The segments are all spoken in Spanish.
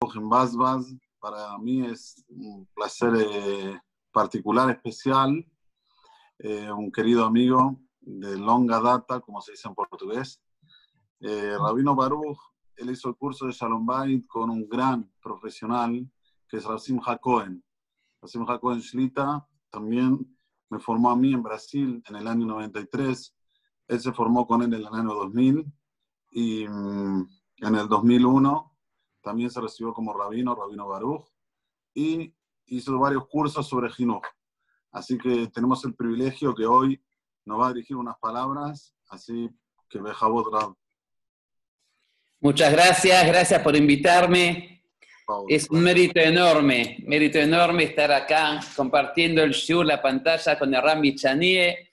en Basbas. Para mí es un placer eh, particular, especial. Eh, un querido amigo de longa data, como se dice en portugués. Eh, Rabino Baruch, él hizo el curso de Shalom Bait con un gran profesional que es Rasim Hakohen. Rasim Hakohen Shlita también me formó a mí en Brasil en el año 93. Él se formó con él en el año 2000 y mm, en el 2001 también se recibió como rabino, rabino Baruch, y hizo varios cursos sobre Jinuj. Así que tenemos el privilegio que hoy nos va a dirigir unas palabras, así que Bejabot Rab. Muchas gracias, gracias por invitarme. Es un mérito enorme, mérito enorme estar acá compartiendo el show, la pantalla con Rami Chanie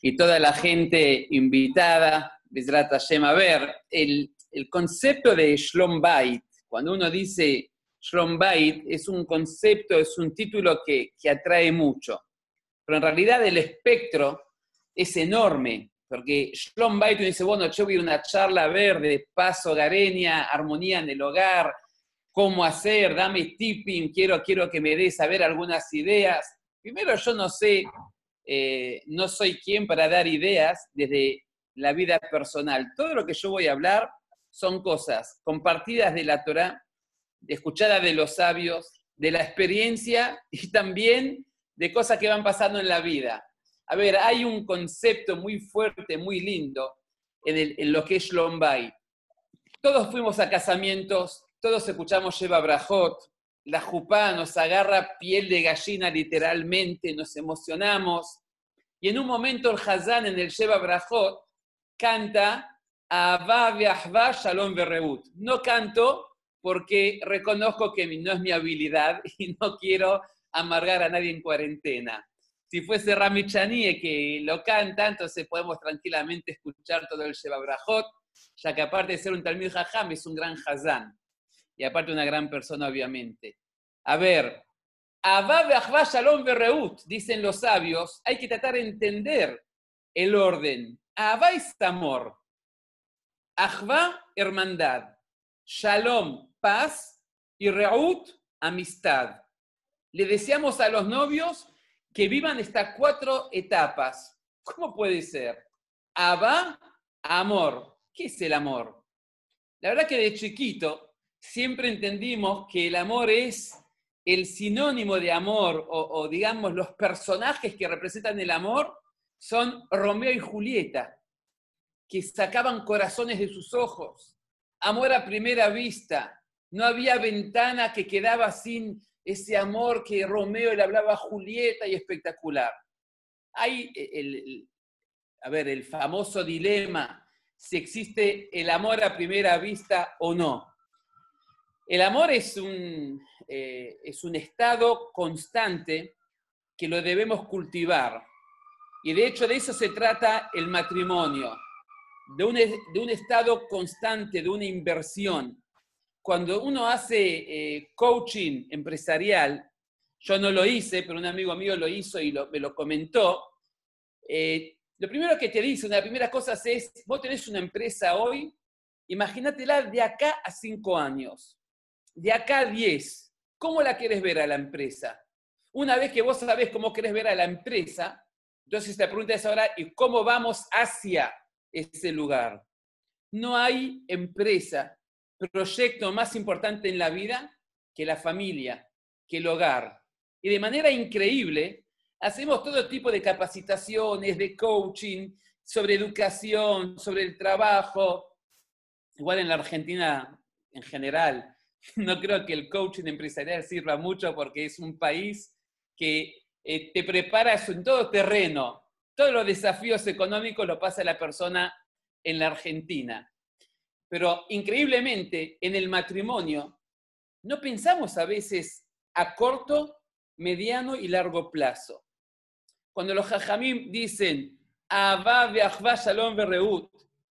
y toda la gente invitada. A ver, el, el concepto de Shlom Bait, cuando uno dice Shlom Bait, es un concepto, es un título que, que atrae mucho. Pero en realidad el espectro es enorme, porque Shlom Bait uno dice, bueno, yo a una charla verde, paso, gareña, armonía en el hogar, cómo hacer, dame tipping, quiero, quiero que me des a ver algunas ideas. Primero, yo no sé, eh, no soy quien para dar ideas desde la vida personal. Todo lo que yo voy a hablar son cosas compartidas de la Torah, escuchadas de los sabios, de la experiencia y también de cosas que van pasando en la vida. A ver, hay un concepto muy fuerte, muy lindo en, lo que es Lombay. Todos fuimos a casamientos, todos escuchamos Sheba Brajot, la jupá nos agarra piel de gallina literalmente, nos emocionamos. Y en un momento el Hazán en el Sheba Brajot canta Shalom No canto porque reconozco que no es mi habilidad y no quiero amargar a nadie en cuarentena. Si fuese Rami Chanie que lo canta, entonces podemos tranquilamente escuchar todo el Sheba Brajot, ya que aparte de ser un Talmud Jajam, es un gran Hazán. Y aparte una gran persona, obviamente. A ver, Abba Shalom Berreut, dicen los sabios, hay que tratar de entender el orden. Abba es amor. Ahva, hermandad. Shalom, paz. Y Reut, amistad. Le deseamos a los novios que vivan estas cuatro etapas. ¿Cómo puede ser? Abba, amor. ¿Qué es el amor? La verdad que de chiquito siempre entendimos que el amor es el sinónimo de amor o, o digamos los personajes que representan el amor son Romeo y Julieta que sacaban corazones de sus ojos, amor a primera vista, no había ventana que quedaba sin ese amor que Romeo le hablaba a Julieta y espectacular. Hay el, a ver, el famoso dilema, si existe el amor a primera vista o no. El amor es un, eh, es un estado constante que lo debemos cultivar. Y de hecho de eso se trata el matrimonio de un, estado constante, de una inversión. Cuando uno hace eh, coaching empresarial, yo no lo hice, pero un amigo mío lo hizo y me lo comentó, eh, lo primero que te dice, una de las primeras cosas es, vos tenés una empresa hoy, imagínatela de acá a cinco años, de acá a diez, ¿cómo la quieres ver a la empresa? Una vez que vos sabés cómo querés ver a la empresa, entonces te pregunta ahora, ¿y cómo vamos hacia ese lugar. No hay empresa, proyecto más importante en la vida que la familia, que el hogar. Y de manera increíble, hacemos todo tipo de capacitaciones, de coaching, sobre educación, sobre el trabajo. Igual en la Argentina en general, no creo que el coaching empresarial sirva mucho porque es un país que eh, te prepara en todo terreno, todos los desafíos económicos lo pasa la persona en la Argentina. Pero increíblemente, en el matrimonio, no pensamos a veces a corto, mediano y largo plazo. Cuando los jajamim dicen,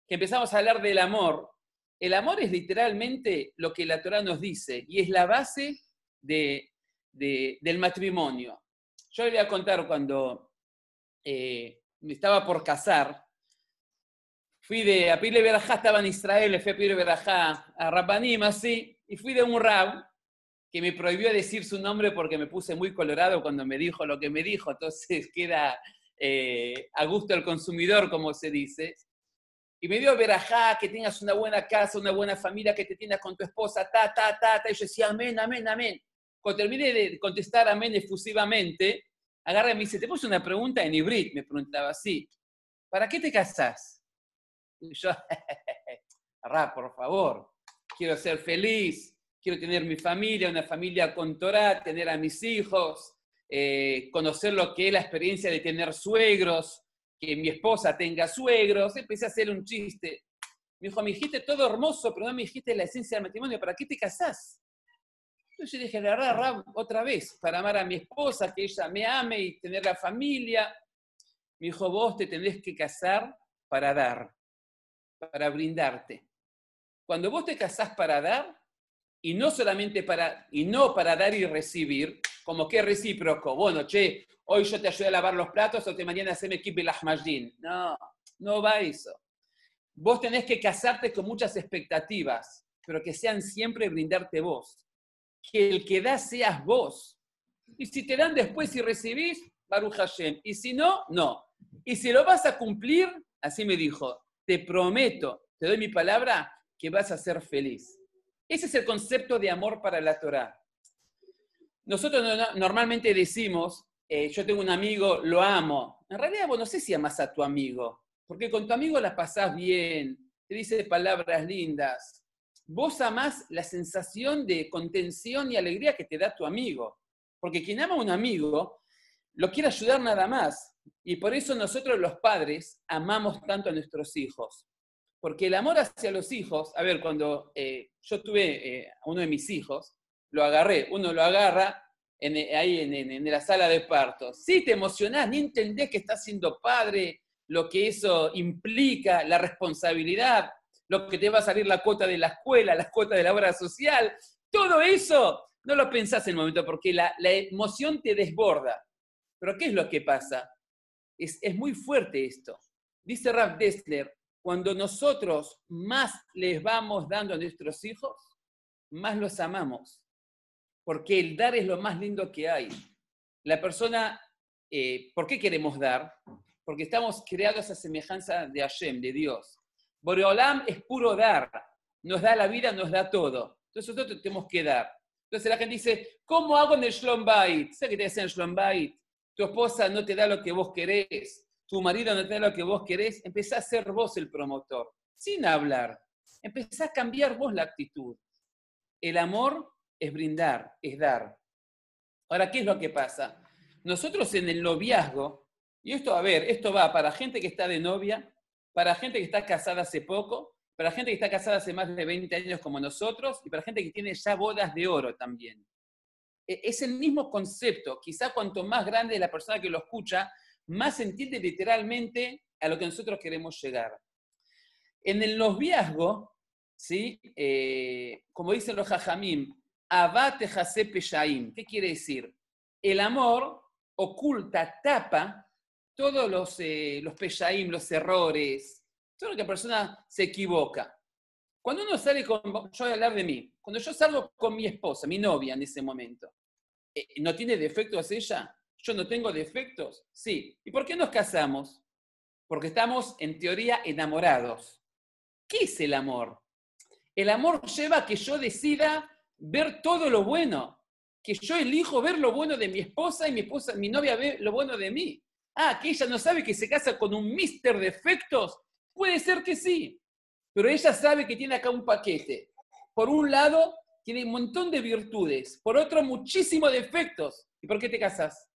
que empezamos a hablar del amor, el amor es literalmente lo que la Torah nos dice y es la base del matrimonio. Yo le voy a contar cuando eh, me estaba por casar, fui de, a pedirle verajá, estaba en Israel, fui a pedirle verajá a Rabbanim, así, y fui de un rab que me prohibió decir su nombre porque me puse muy colorado cuando me dijo lo que me dijo, entonces queda eh, a gusto del consumidor, como se dice. Y me dio verajá, que tengas una buena casa, una buena familia, que te tengas con tu esposa, ta, ta, ta, ta. Y yo decía, amén, amén, amén. Cuando terminé de contestar amén efusivamente, agarra y me dice, te puse una pregunta en hibrid, me preguntaba así, ¿para qué te casás? Y yo, por favor, quiero ser feliz, quiero tener mi familia, una familia con Torah, tener a mis hijos, eh, conocer lo que es la experiencia de tener suegros, que mi esposa tenga suegros. Empecé a hacer un chiste. Me dijo, me dijiste todo hermoso, pero no me dijiste la esencia del matrimonio, ¿para qué te casás? Entonces yo dije, la verdad, otra vez, para amar a mi esposa, que ella me ame y tener la familia. Me dijo, vos te tendés que casar para dar para brindarte. Cuando vos te casás para dar, y no solamente para, y no para dar y recibir, como que recíproco, bueno, che, hoy yo te ayudo a lavar los platos o te mañana haceme equipo el ahmajin. No, no va eso. Vos tenés que casarte con muchas expectativas, pero que sean siempre brindarte vos. Que el que da seas vos. Y si te dan después y recibís, Baruch Hashem. Y si no, no. Y si lo vas a cumplir, así me dijo, te prometo, te doy mi palabra, que vas a ser feliz. Ese es el concepto de amor para la Torah. Nosotros normalmente decimos, eh, yo tengo un amigo, lo amo. En realidad, vos no sé si amas a tu amigo, porque con tu amigo la pasás bien, te dice palabras lindas. Vos amás la sensación de contención y alegría que te da tu amigo. Porque quien ama a un amigo, lo quiere ayudar nada más. Y por eso nosotros los padres amamos tanto a nuestros hijos. Porque el amor hacia los hijos, a ver, cuando eh, yo tuve eh, a uno de mis hijos, lo agarré, uno lo agarra eh, ahí en, la sala de partos. Sí te emocionás, ni entendés que estás siendo padre, lo que eso implica, la responsabilidad, lo que te va a salir la cuota de la escuela, la cuota de la obra social, todo eso no lo pensás en el momento porque la, emoción te desborda. Pero ¿qué es lo que pasa? Es, muy fuerte esto. Dice Rav Dessler, cuando nosotros más les vamos dando a nuestros hijos, más los amamos. Porque el dar es lo más lindo que hay. La persona, eh, ¿por qué queremos dar? Porque estamos creados a semejanza de Hashem, de Dios. Boreolam es puro dar. Nos da la vida, nos da todo. Entonces nosotros tenemos que dar. Entonces la gente dice, ¿cómo hago en el Shlom Bait? ¿Sabes qué te hace en el Shlom Bait? tu esposa no te da lo que vos querés, tu marido no te da lo que vos querés, empezá a ser vos el promotor, sin hablar. Empezá a cambiar vos la actitud. El amor es brindar, es dar. Ahora, ¿qué es lo que pasa? Nosotros en el noviazgo, y esto, a ver, esto va para gente que está de novia, para gente que está casada hace poco, para gente que está casada hace más de 20 años como nosotros, y para gente que tiene ya bodas de oro también. E, es el mismo concepto. Quizá cuanto más grande es la persona que lo escucha, más entiende literalmente a lo que nosotros queremos llegar. En el noviazgo, ¿sí? Eh, como dicen los jajamim, abate jase peshaim. ¿Qué quiere decir? El amor oculta, tapa todos los, eh, los peshaim, los errores, todo lo que la persona se equivoca. Cuando uno sale con, yo voy a hablar de mí, cuando yo salgo con mi esposa, mi novia en ese momento, eh, ¿no tiene defectos ella? ¿Yo no tengo defectos? Sí. ¿Y por qué nos casamos? Porque estamos, en teoría, enamorados. ¿Qué es el amor? El amor lleva a que yo decida ver todo lo bueno, que yo elijo ver lo bueno de mi esposa y mi esposa, mi novia ve lo bueno de mí. Ah, que ella no sabe que se casa con un mister defectos. Puede ser que sí, pero ella sabe que tiene acá un paquete. Por un lado, tiene un montón de virtudes, por otro, muchísimos defectos. ¿Y por qué te casas?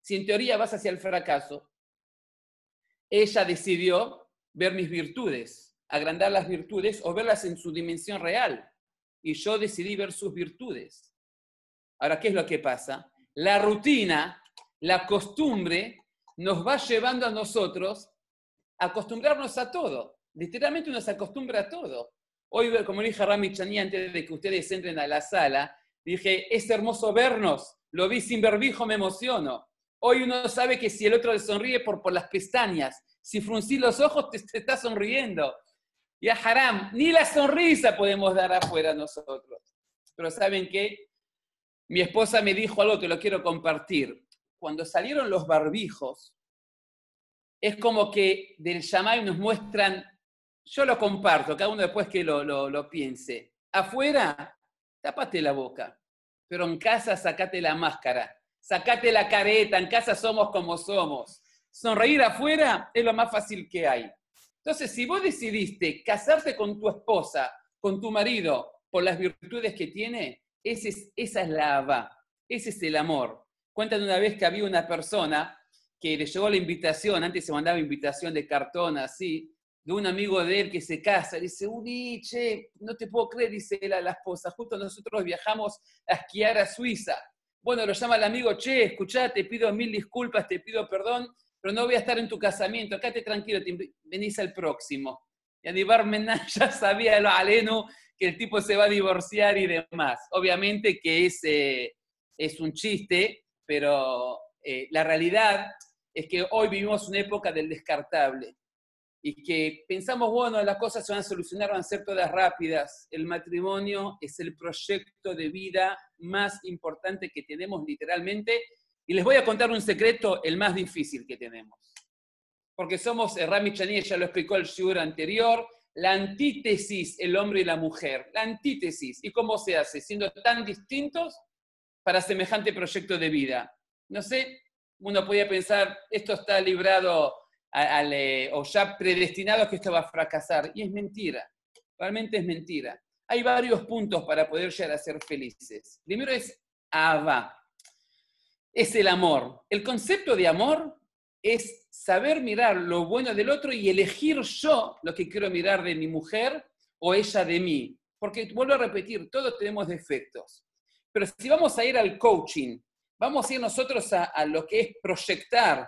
Si en teoría vas hacia el fracaso. Ella decidió ver mis virtudes, agrandar las virtudes o verlas en su dimensión real. Y yo decidí ver sus virtudes. Ahora, ¿qué es lo que pasa? La rutina, la costumbre, nos va llevando a nosotros a acostumbrarnos a todo. Literalmente uno se acostumbra a todo. Hoy, como dije a Rami Chani antes de que ustedes entren a la sala, dije, es hermoso vernos, lo vi sin verbijo, me emociono. Hoy uno sabe que si el otro le sonríe por, por las pestañas, Si fruncís los ojos, te, estás sonriendo. Y a haram, ni la sonrisa podemos dar afuera nosotros. Pero ¿saben qué? Mi esposa me dijo algo que lo quiero compartir. Cuando salieron los barbijos, es como que del Shamay nos muestran, yo lo comparto, cada uno después que lo, lo, lo piense. Afuera, tápate la boca, pero en casa sacate la máscara, sacate la careta, en casa somos como somos. Sonreír afuera es lo más fácil que hay. Entonces, si vos decidiste casarte con tu esposa, con tu marido, por las virtudes que tiene, esa es la ava, ese es el amor. Cuentan una vez que había una persona que le llegó la invitación, antes se mandaba invitación de cartón así, de un amigo de él que se casa, dice, uy, che, no te puedo creer, dice él a la esposa, justo nosotros viajamos a esquiar a Suiza. Bueno, lo llama el amigo, che, escuchá, te pido mil disculpas, te pido perdón, pero no voy a estar en tu casamiento, quédate tranquilo, venís al próximo. Y Aníbar Mená ya sabía lo aleno que el tipo se va a divorciar y demás. Obviamente que es, es un chiste, pero eh, la realidad es que hoy vivimos una época del descartable y que pensamos, bueno, las cosas se van a solucionar, van a ser todas rápidas. El matrimonio es el proyecto de vida más importante que tenemos literalmente. Y les voy a contar un secreto, el más difícil que tenemos. Porque somos, eh, Rami Chani ya lo explicó el shiur anterior, la antítesis, el hombre y la mujer. La antítesis. ¿Y cómo se hace? Siendo tan distintos para semejante proyecto de vida. No sé, uno podía pensar, esto está librado al, eh, o ya predestinado que esto va a fracasar. Y es mentira, realmente es mentira. Hay varios puntos para poder llegar a ser felices. Primero es Ava, es el amor. El concepto de amor es saber mirar lo bueno del otro y elegir yo lo que quiero mirar de mi mujer o ella de mí. Porque vuelvo a repetir, todos tenemos defectos. Pero si vamos a ir al coaching vamos a ir nosotros a, lo que es proyectar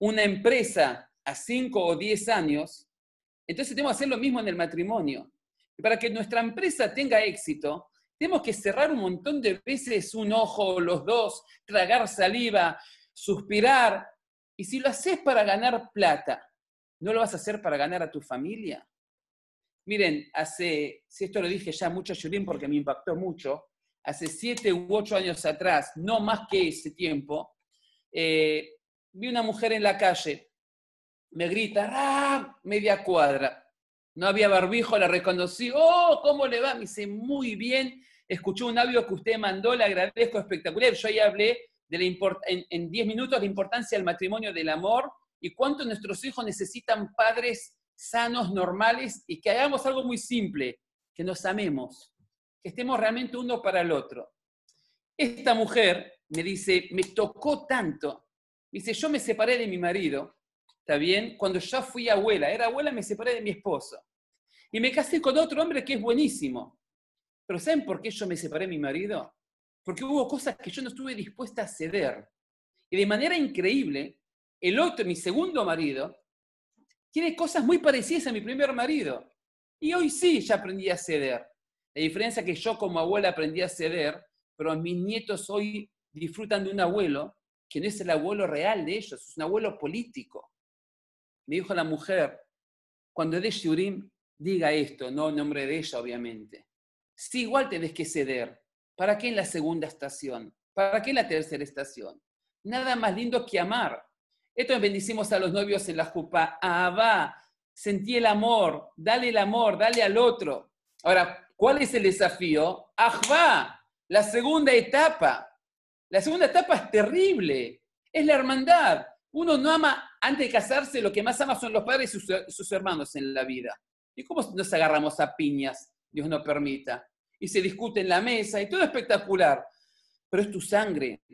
una empresa a 5 o 10 años, entonces tenemos que hacer lo mismo en el matrimonio. Y para que nuestra empresa tenga éxito, tenemos que cerrar un montón de veces un ojo, los dos, tragar saliva, suspirar. Y si lo haces para ganar plata, ¿no lo vas a hacer para ganar a tu familia? Miren, hace, si esto lo dije ya mucho, Yurín, porque me impactó mucho, hace siete u ocho años atrás, no más que ese tiempo, eh, vi una mujer en la calle, me grita, ¡ah! media cuadra. No había barbijo, la reconocí, ¡oh! ¿Cómo le va? Me dice, muy bien, escuchó un audio que usted mandó, le agradezco, espectacular. Yo ahí hablé de en diez minutos la importancia del matrimonio, del amor y cuánto nuestros hijos necesitan padres sanos, normales y que hagamos algo muy simple, que nos amemos que estemos realmente uno para el otro. Esta mujer me dice, me tocó tanto. Dice, yo me separé de mi marido, ¿está bien? Cuando ya fui abuela, era abuela, me separé de mi esposo. Y me casé con otro hombre que es buenísimo. Pero ¿saben por qué yo me separé de mi marido? Porque hubo cosas que yo no estuve dispuesta a ceder. Y de manera increíble, el otro, mi segundo marido, tiene cosas muy parecidas a mi primer marido. Y hoy sí ya aprendí a ceder. La diferencia es que yo como abuela aprendí a ceder, pero mis nietos hoy disfrutan de un abuelo que no es el abuelo real de ellos, es un abuelo político. Me dijo la mujer, cuando de Shurim, diga esto, no en nombre de ella, obviamente. Sí, igual tenés que ceder. ¿Para qué en la segunda estación? ¿Para qué en la tercera estación? Nada más lindo que amar. Esto bendicimos a los novios en la jupa. va, sentí el amor, dale el amor, dale al otro. Ahora, ¿Cuál es el desafío? Ajba, la segunda etapa. La segunda etapa es terrible. Es la hermandad. Uno no ama, antes de casarse, lo que más ama son los padres y sus, hermanos en la vida. ¿Y cómo nos agarramos a piñas? Dios no permita. Y se discute en la mesa y todo espectacular. Pero es tu sangre.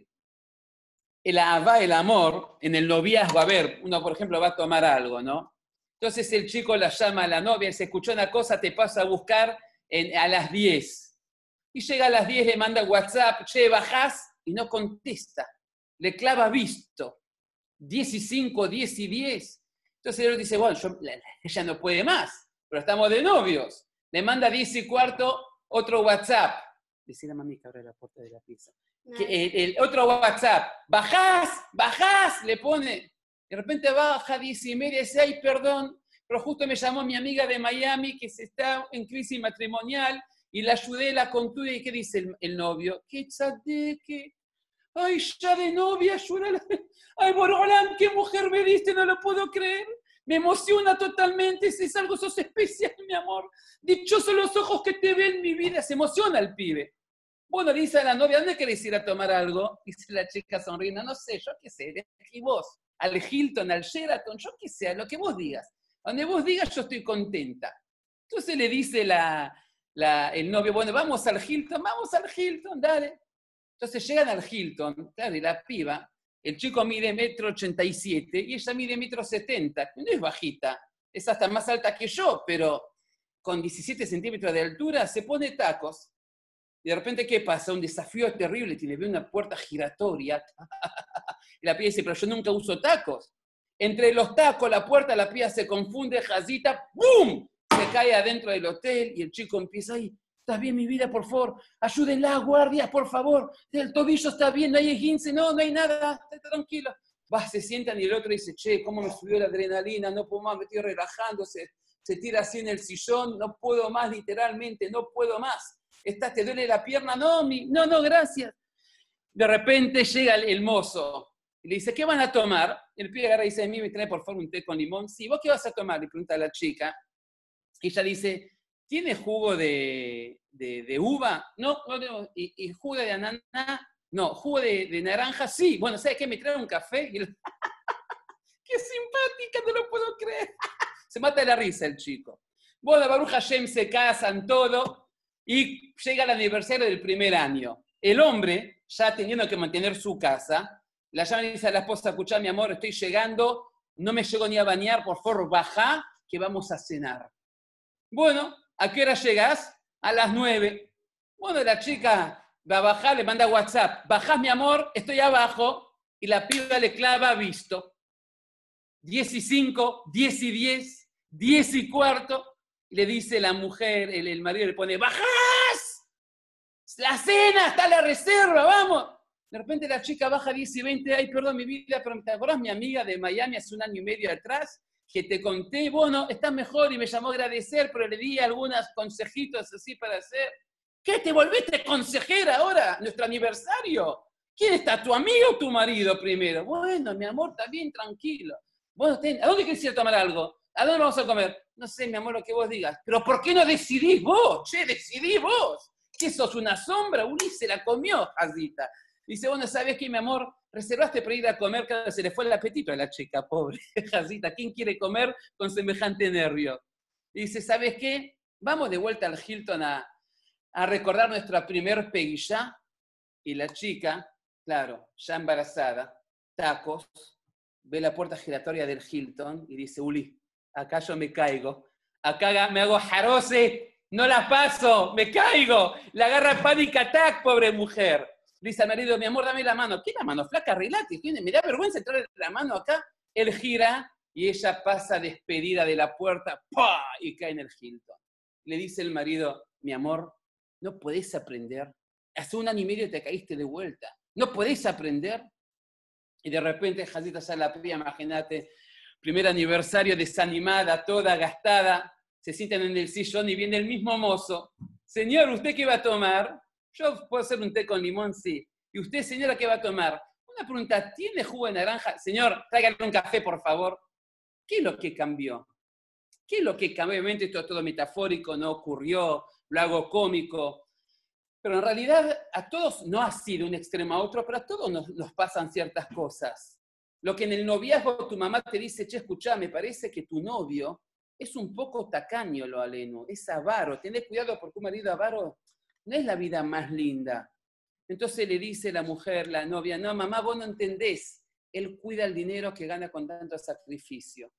El Abba, el amor, en el noviazgo, a ver, uno por ejemplo va a tomar algo, ¿no? Entonces el chico la llama a la novia, se escuchó una cosa, te pasa a buscar a las 10. Y llega a las 10, le manda WhatsApp, che, bajás y no contesta. Le clava visto. 10 y 5, 10 y 10. Entonces él dice, bueno, ella no puede más, pero estamos de novios. Le manda 10 y cuarto otro WhatsApp. Decir a mami que abre la puerta de la pieza. el, otro WhatsApp, bajás, bajás, le pone. De repente baja, diez y media, dice, ay, perdón, pero justo me llamó mi amiga de Miami que se está en crisis matrimonial y la ayudé, la contuve, y ¿qué dice el, novio? ¿Qué que Ay, ya de novia. Ay, Borolán, qué mujer me diste, no lo puedo creer. Me emociona totalmente, es algo, sos especial, mi amor. Dichosos los ojos que te ven, mi vida. Se emociona el pibe. Bueno, dice a la novia, ¿dónde querés ir a tomar algo? Dice la chica sonriendo, no sé, yo qué sé, y vos, al Hilton, al Sheraton, yo qué sé, lo que vos digas. Donde vos digas, yo estoy contenta. Entonces le dice el novio, bueno, vamos al Hilton, vamos al Hilton, dale. Entonces llegan al Hilton, claro, la piba, el chico mide metro ochenta y siete y ella mide metro setenta. No es bajita, es hasta más alta que yo, pero con 17 centímetros de altura se pone tacos y de repente, ¿qué pasa? Un desafío terrible, tiene una puerta giratoria. y la pía dice, pero yo nunca uso tacos. Entre los tacos, la puerta, la pía se confunde, jazita, ¡bum! Se cae adentro del hotel y el chico empieza ahí. ¿Estás bien, mi vida? Por favor, ayúdenla, guardia, por favor. El tobillo está bien, no hay esguince, no, no hay nada, está tranquilo. Va, se sientan y el otro dice, che, ¿cómo me subió la adrenalina? No puedo más, me estoy relajando. Se, tira así en el sillón, no puedo más, literalmente, no puedo más ¿Estás, ¿Te duele la pierna? No, no, no, gracias. De repente llega el, mozo y le dice, ¿qué van a tomar? El pibe agarra y dice, a mí me trae por favor un té con limón. Sí, ¿vos qué vas a tomar? Le pregunta a la chica. Y ella dice, ¿tiene jugo de, uva? No, no ¿Y, jugo de ananá? No, jugo de, naranja, sí. Bueno, ¿sabes qué? Me trae un café. ¡Qué simpática! No lo puedo creer. se mata de la risa el chico. Bueno, Baruch Hashem se casan todo y llega el aniversario del primer año. El hombre, ya teniendo que mantener su casa, la llama y dice a la esposa, escucha mi amor, estoy llegando, no me llego ni a bañar, por favor, baja, que vamos a cenar. Bueno, ¿a qué hora llegas? A las nueve. Bueno, la chica va a bajar, le manda WhatsApp, bajás mi amor, estoy abajo, y la piba le clava visto. Diez y cinco, diez y diez, diez y cuarto, le dice la mujer, el, marido le pone, ¡bajás! La cena, está la reserva, vamos. De repente la chica baja 10 y 20, ay, perdón mi vida, pero ¿te acordás mi amiga de Miami hace un año y medio atrás? Que te conté, bueno, está mejor y me llamó a agradecer, pero le di algunos consejitos así para hacer. ¿Qué? ¿Te volviste consejera ahora? ¿Nuestro aniversario? ¿Quién está? ¿Tu amigo o tu marido primero? Bueno, mi amor, está bien, tranquilo. Bueno, ¿a dónde quieres ir a tomar algo? ¿A dónde vamos a comer? No sé, mi amor, lo que vos digas. Pero ¿por qué no decidís vos? Che, decidís vos. ¿Qué sos una sombra? Uli se la comió, Jazita. Dice, bueno, ¿sabes qué, mi amor? Reservaste para ir a comer, cada se le fue el apetito a la chica, pobre Jazita. ¿Quién quiere comer con semejante nervio? Dice, ¿sabes qué? Vamos de vuelta al Hilton a, a recordar nuestra primer peguilla. Y la chica, claro, ya embarazada, tacos, ve la puerta giratoria del Hilton y dice, Uli, acá yo me caigo. Acá me hago jarose, no la paso, me caigo. La agarra panic attack, pobre mujer. Dice al marido, mi amor, dame la mano. ¿Qué la mano? Flaca, relate. Me da vergüenza entrar la mano acá. Él gira y ella pasa despedida de la puerta ¡pah! y cae en el Hilton. Le dice el marido, mi amor, no podés aprender. Hace un año y medio te caíste de vuelta. No podés aprender. Y de repente, Jadita ya la pía, imagínate, primer aniversario desanimada, toda gastada, se sientan en el sillón y viene el mismo mozo. Señor, ¿usted qué va a tomar? Yo puedo hacer un té con limón, sí. ¿Y usted, señora, qué va a tomar? Una pregunta, ¿tiene jugo de naranja? Señor, tráigale un café, por favor. ¿Qué es lo que cambió? ¿Qué es lo que cambió? Obviamente esto es todo metafórico, no ocurrió, lo hago cómico. Pero en realidad a todos, no ha sido un extremo a otro, pero a todos nos, pasan ciertas cosas. Lo que en el noviazgo tu mamá te dice, che, escuchá, me parece que tu novio es un poco tacaño, lo aleno, es avaro. Tenés cuidado porque un marido avaro no es la vida más linda. Entonces le dice la mujer, la novia, no, mamá, vos no entendés. Él cuida el dinero que gana con tanto sacrificio.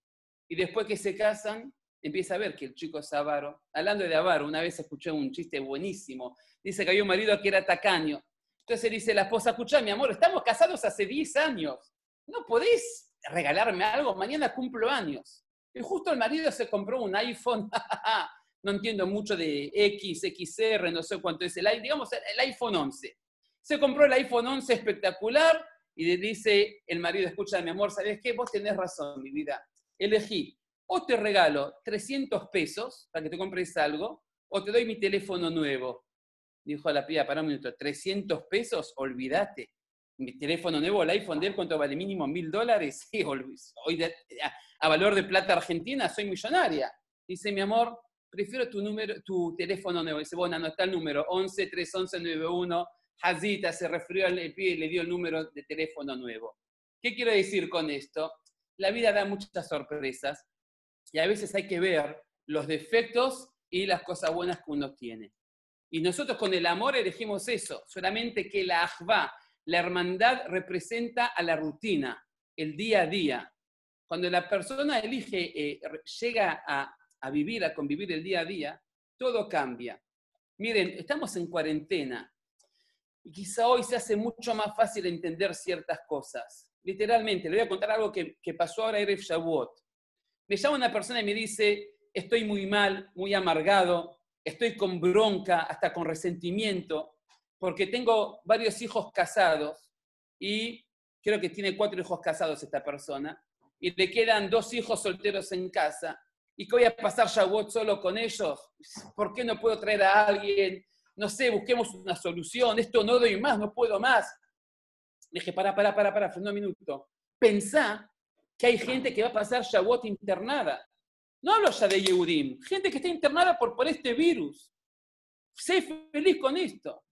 Y después que se casan, empieza a ver que el chico es avaro. Hablando de avaro, una vez escuché un chiste buenísimo. Dice que había un marido que era tacaño. Entonces dice la esposa, escucha, mi amor, estamos casados hace 10 años no podés regalarme algo, mañana cumplo años. Y justo el marido se compró un iPhone, no entiendo mucho de X, XR, no sé cuánto es el iPhone, digamos el iPhone 11. Se compró el iPhone 11 espectacular y le dice el marido, escucha, mi amor, ¿sabes qué? Vos tenés razón, mi vida. Elegí, o te regalo 300 pesos para que te compres algo, o te doy mi teléfono nuevo. Dijo la piba, para un minuto, 300 pesos, olvídate. Mi teléfono nuevo, el iPhone de él, ¿cuánto vale? Mínimo mil dólares. Sí, hoy a, valor de plata argentina soy millonaria. Dice, mi amor, prefiero tu número, tu teléfono nuevo. Dice, bueno, anota el número, 11 311 91 Hazita se refirió al pie y le dio el número de teléfono nuevo. ¿Qué quiero decir con esto? La vida da muchas sorpresas y a veces hay que ver los defectos y las cosas buenas que uno tiene. Y nosotros con el amor elegimos eso, solamente que la ajva, la hermandad representa a la rutina, el día a día. Cuando la persona elige, eh, llega a, a vivir, a convivir el día a día, todo cambia. Miren, estamos en cuarentena, y quizá hoy se hace mucho más fácil entender ciertas cosas. Literalmente, le voy a contar algo que, pasó ahora en Shavuot. Me llama una persona y me dice, estoy muy mal, muy amargado, estoy con bronca, hasta con resentimiento, porque tengo varios hijos casados y creo que tiene cuatro hijos casados esta persona, y le quedan dos hijos solteros en casa. ¿Y qué voy a pasar Shavuot solo con ellos? ¿Por qué no puedo traer a alguien? no sé, busquemos una solución, esto no doy más, no puedo más. Le dije, para, para, para, para, un minuto. Pensá que hay gente que va a pasar Shavuot internada. No hablo ya de Yehudim, gente que está internada por, por este virus. Sé feliz con esto.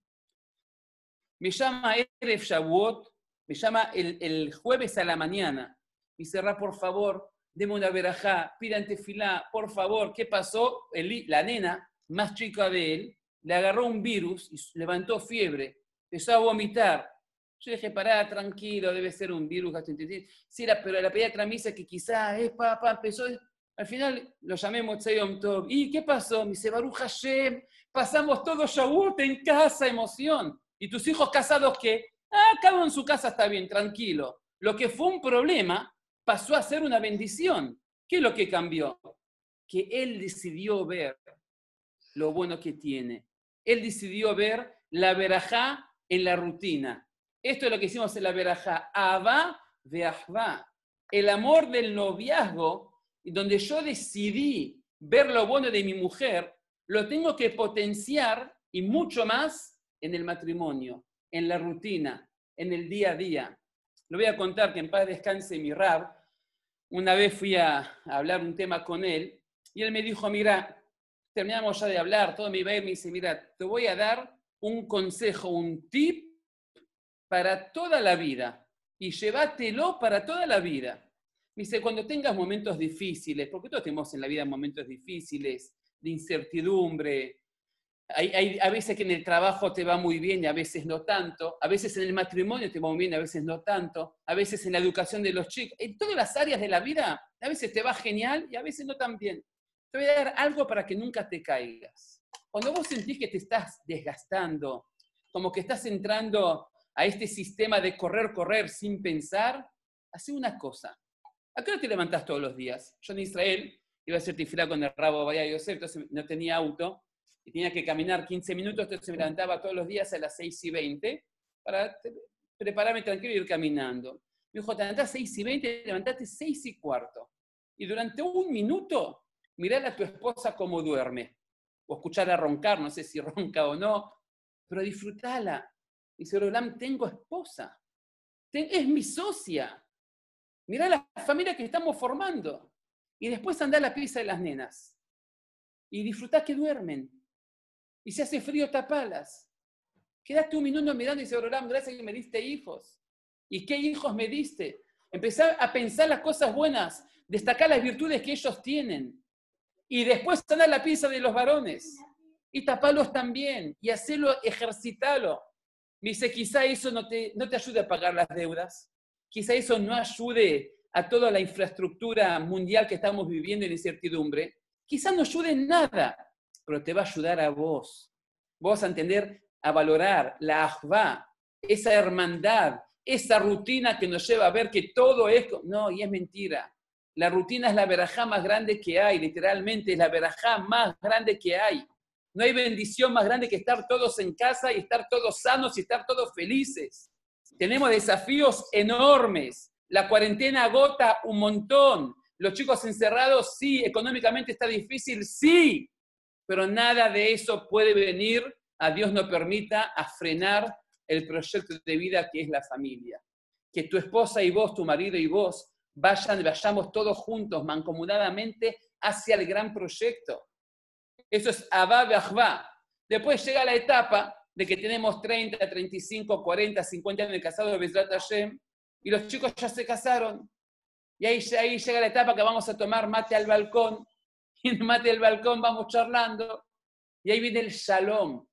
Me llama Erev Shavuot, me llama el, jueves a la mañana. Me dice, por favor, deme una verajá, pídante filá, por favor. ¿Qué pasó? la nena más chica de él le agarró un virus y levantó fiebre, empezó a vomitar. Yo dije, pará, tranquilo, debe ser un virus gastrointestinal. Sí, pero la pediatra me dice que quizás es papá, empezó. Al final lo llamé Motzayom Tov. ¿Y qué pasó? Me dice, Baruch Hashem, pasamos todo Shavuot en casa, emoción. ¿Y tus hijos casados qué? Ah, en su casa está bien, tranquilo. Lo que fue un problema pasó a ser una bendición. ¿Qué es lo que cambió? Que él decidió ver lo bueno que tiene él decidió ver la verajá en la rutina. Esto es lo que hicimos en la verajá. Abba veahva. El amor del noviazgo, donde yo decidí ver lo bueno de mi mujer, lo tengo que potenciar y mucho más en el matrimonio, en la rutina, en el día a día. Lo voy a contar que en paz descanse mi rab. Una vez fui a hablar un tema con él y él me dijo, mira, terminamos ya de hablar, todo mi ver me dice, mira, te voy a dar un consejo, un tip para toda la vida y llévatelo para toda la vida. Me dice, cuando tengas momentos difíciles, porque todos tenemos en la vida momentos difíciles, de incertidumbre, hay, a veces que en el trabajo te va muy bien y a veces no tanto, a veces en el matrimonio te va muy bien y a veces no tanto, a veces en la educación de los chicos, en todas las áreas de la vida, a veces te va genial y a veces no tan bien. Te voy a dar algo para que nunca te caigas. Cuando vos sentís que te estás desgastando, como que estás entrando a este sistema de correr, correr sin pensar, hace una cosa. ¿A qué hora te levantás todos los días? Yo en Israel iba a certificar con el rabo Vaya Yosef, entonces no tenía auto y tenía que caminar 15 minutos, entonces me levantaba todos los días a las 6 y 20 para prepararme tranquilo y ir caminando. Me dijo, te levantás 6 y 20, levantaste 6 y cuarto. Y durante un minuto mirar a tu esposa cómo duerme, o escucharla roncar, no sé si ronca o no, pero disfrútala. Dice Rolam, tengo esposa, es mi socia. Mirá la familia que estamos formando. Y después anda a la pieza de las nenas. Y disfrutá que duermen. Y si hace frío, tapalas. Quédate un minuto mirando y dice, gracias que me diste hijos. ¿Y qué hijos me diste? Empezar a pensar las cosas buenas, destacar las virtudes que ellos tienen y después sanar la pieza de los varones y taparlos también y hacerlo, ejercitarlo. Me dice, quizá eso no te, no te ayude a pagar las deudas, quizá eso no ayude a toda la infraestructura mundial que estamos viviendo en incertidumbre, quizá no ayude en nada, pero te va a ayudar a vos. Vos a entender, a valorar la ajva, esa hermandad, esa rutina que nos lleva a ver que todo es... No, y es mentira. La rutina es la verajá más grande que hay, literalmente es la verajá más grande que hay. No hay bendición más grande que estar todos en casa y estar todos sanos y estar todos felices. Tenemos desafíos enormes. La cuarentena agota un montón. Los chicos encerrados, sí. Económicamente está difícil, sí. Pero nada de eso puede venir, a Dios no permita, a frenar el proyecto de vida que es la familia. Que tu esposa y vos, tu marido y vos, vayan, vayamos todos juntos, mancomunadamente, hacia el gran proyecto. Eso es Abba Bajba. Después llega la etapa de que tenemos 30, 35, 40, 50 años de casado de Besrat Hashem, y los chicos ya se casaron. Y ahí, ahí llega la etapa que vamos a tomar mate al balcón, en mate al balcón vamos charlando, y ahí viene el shalom.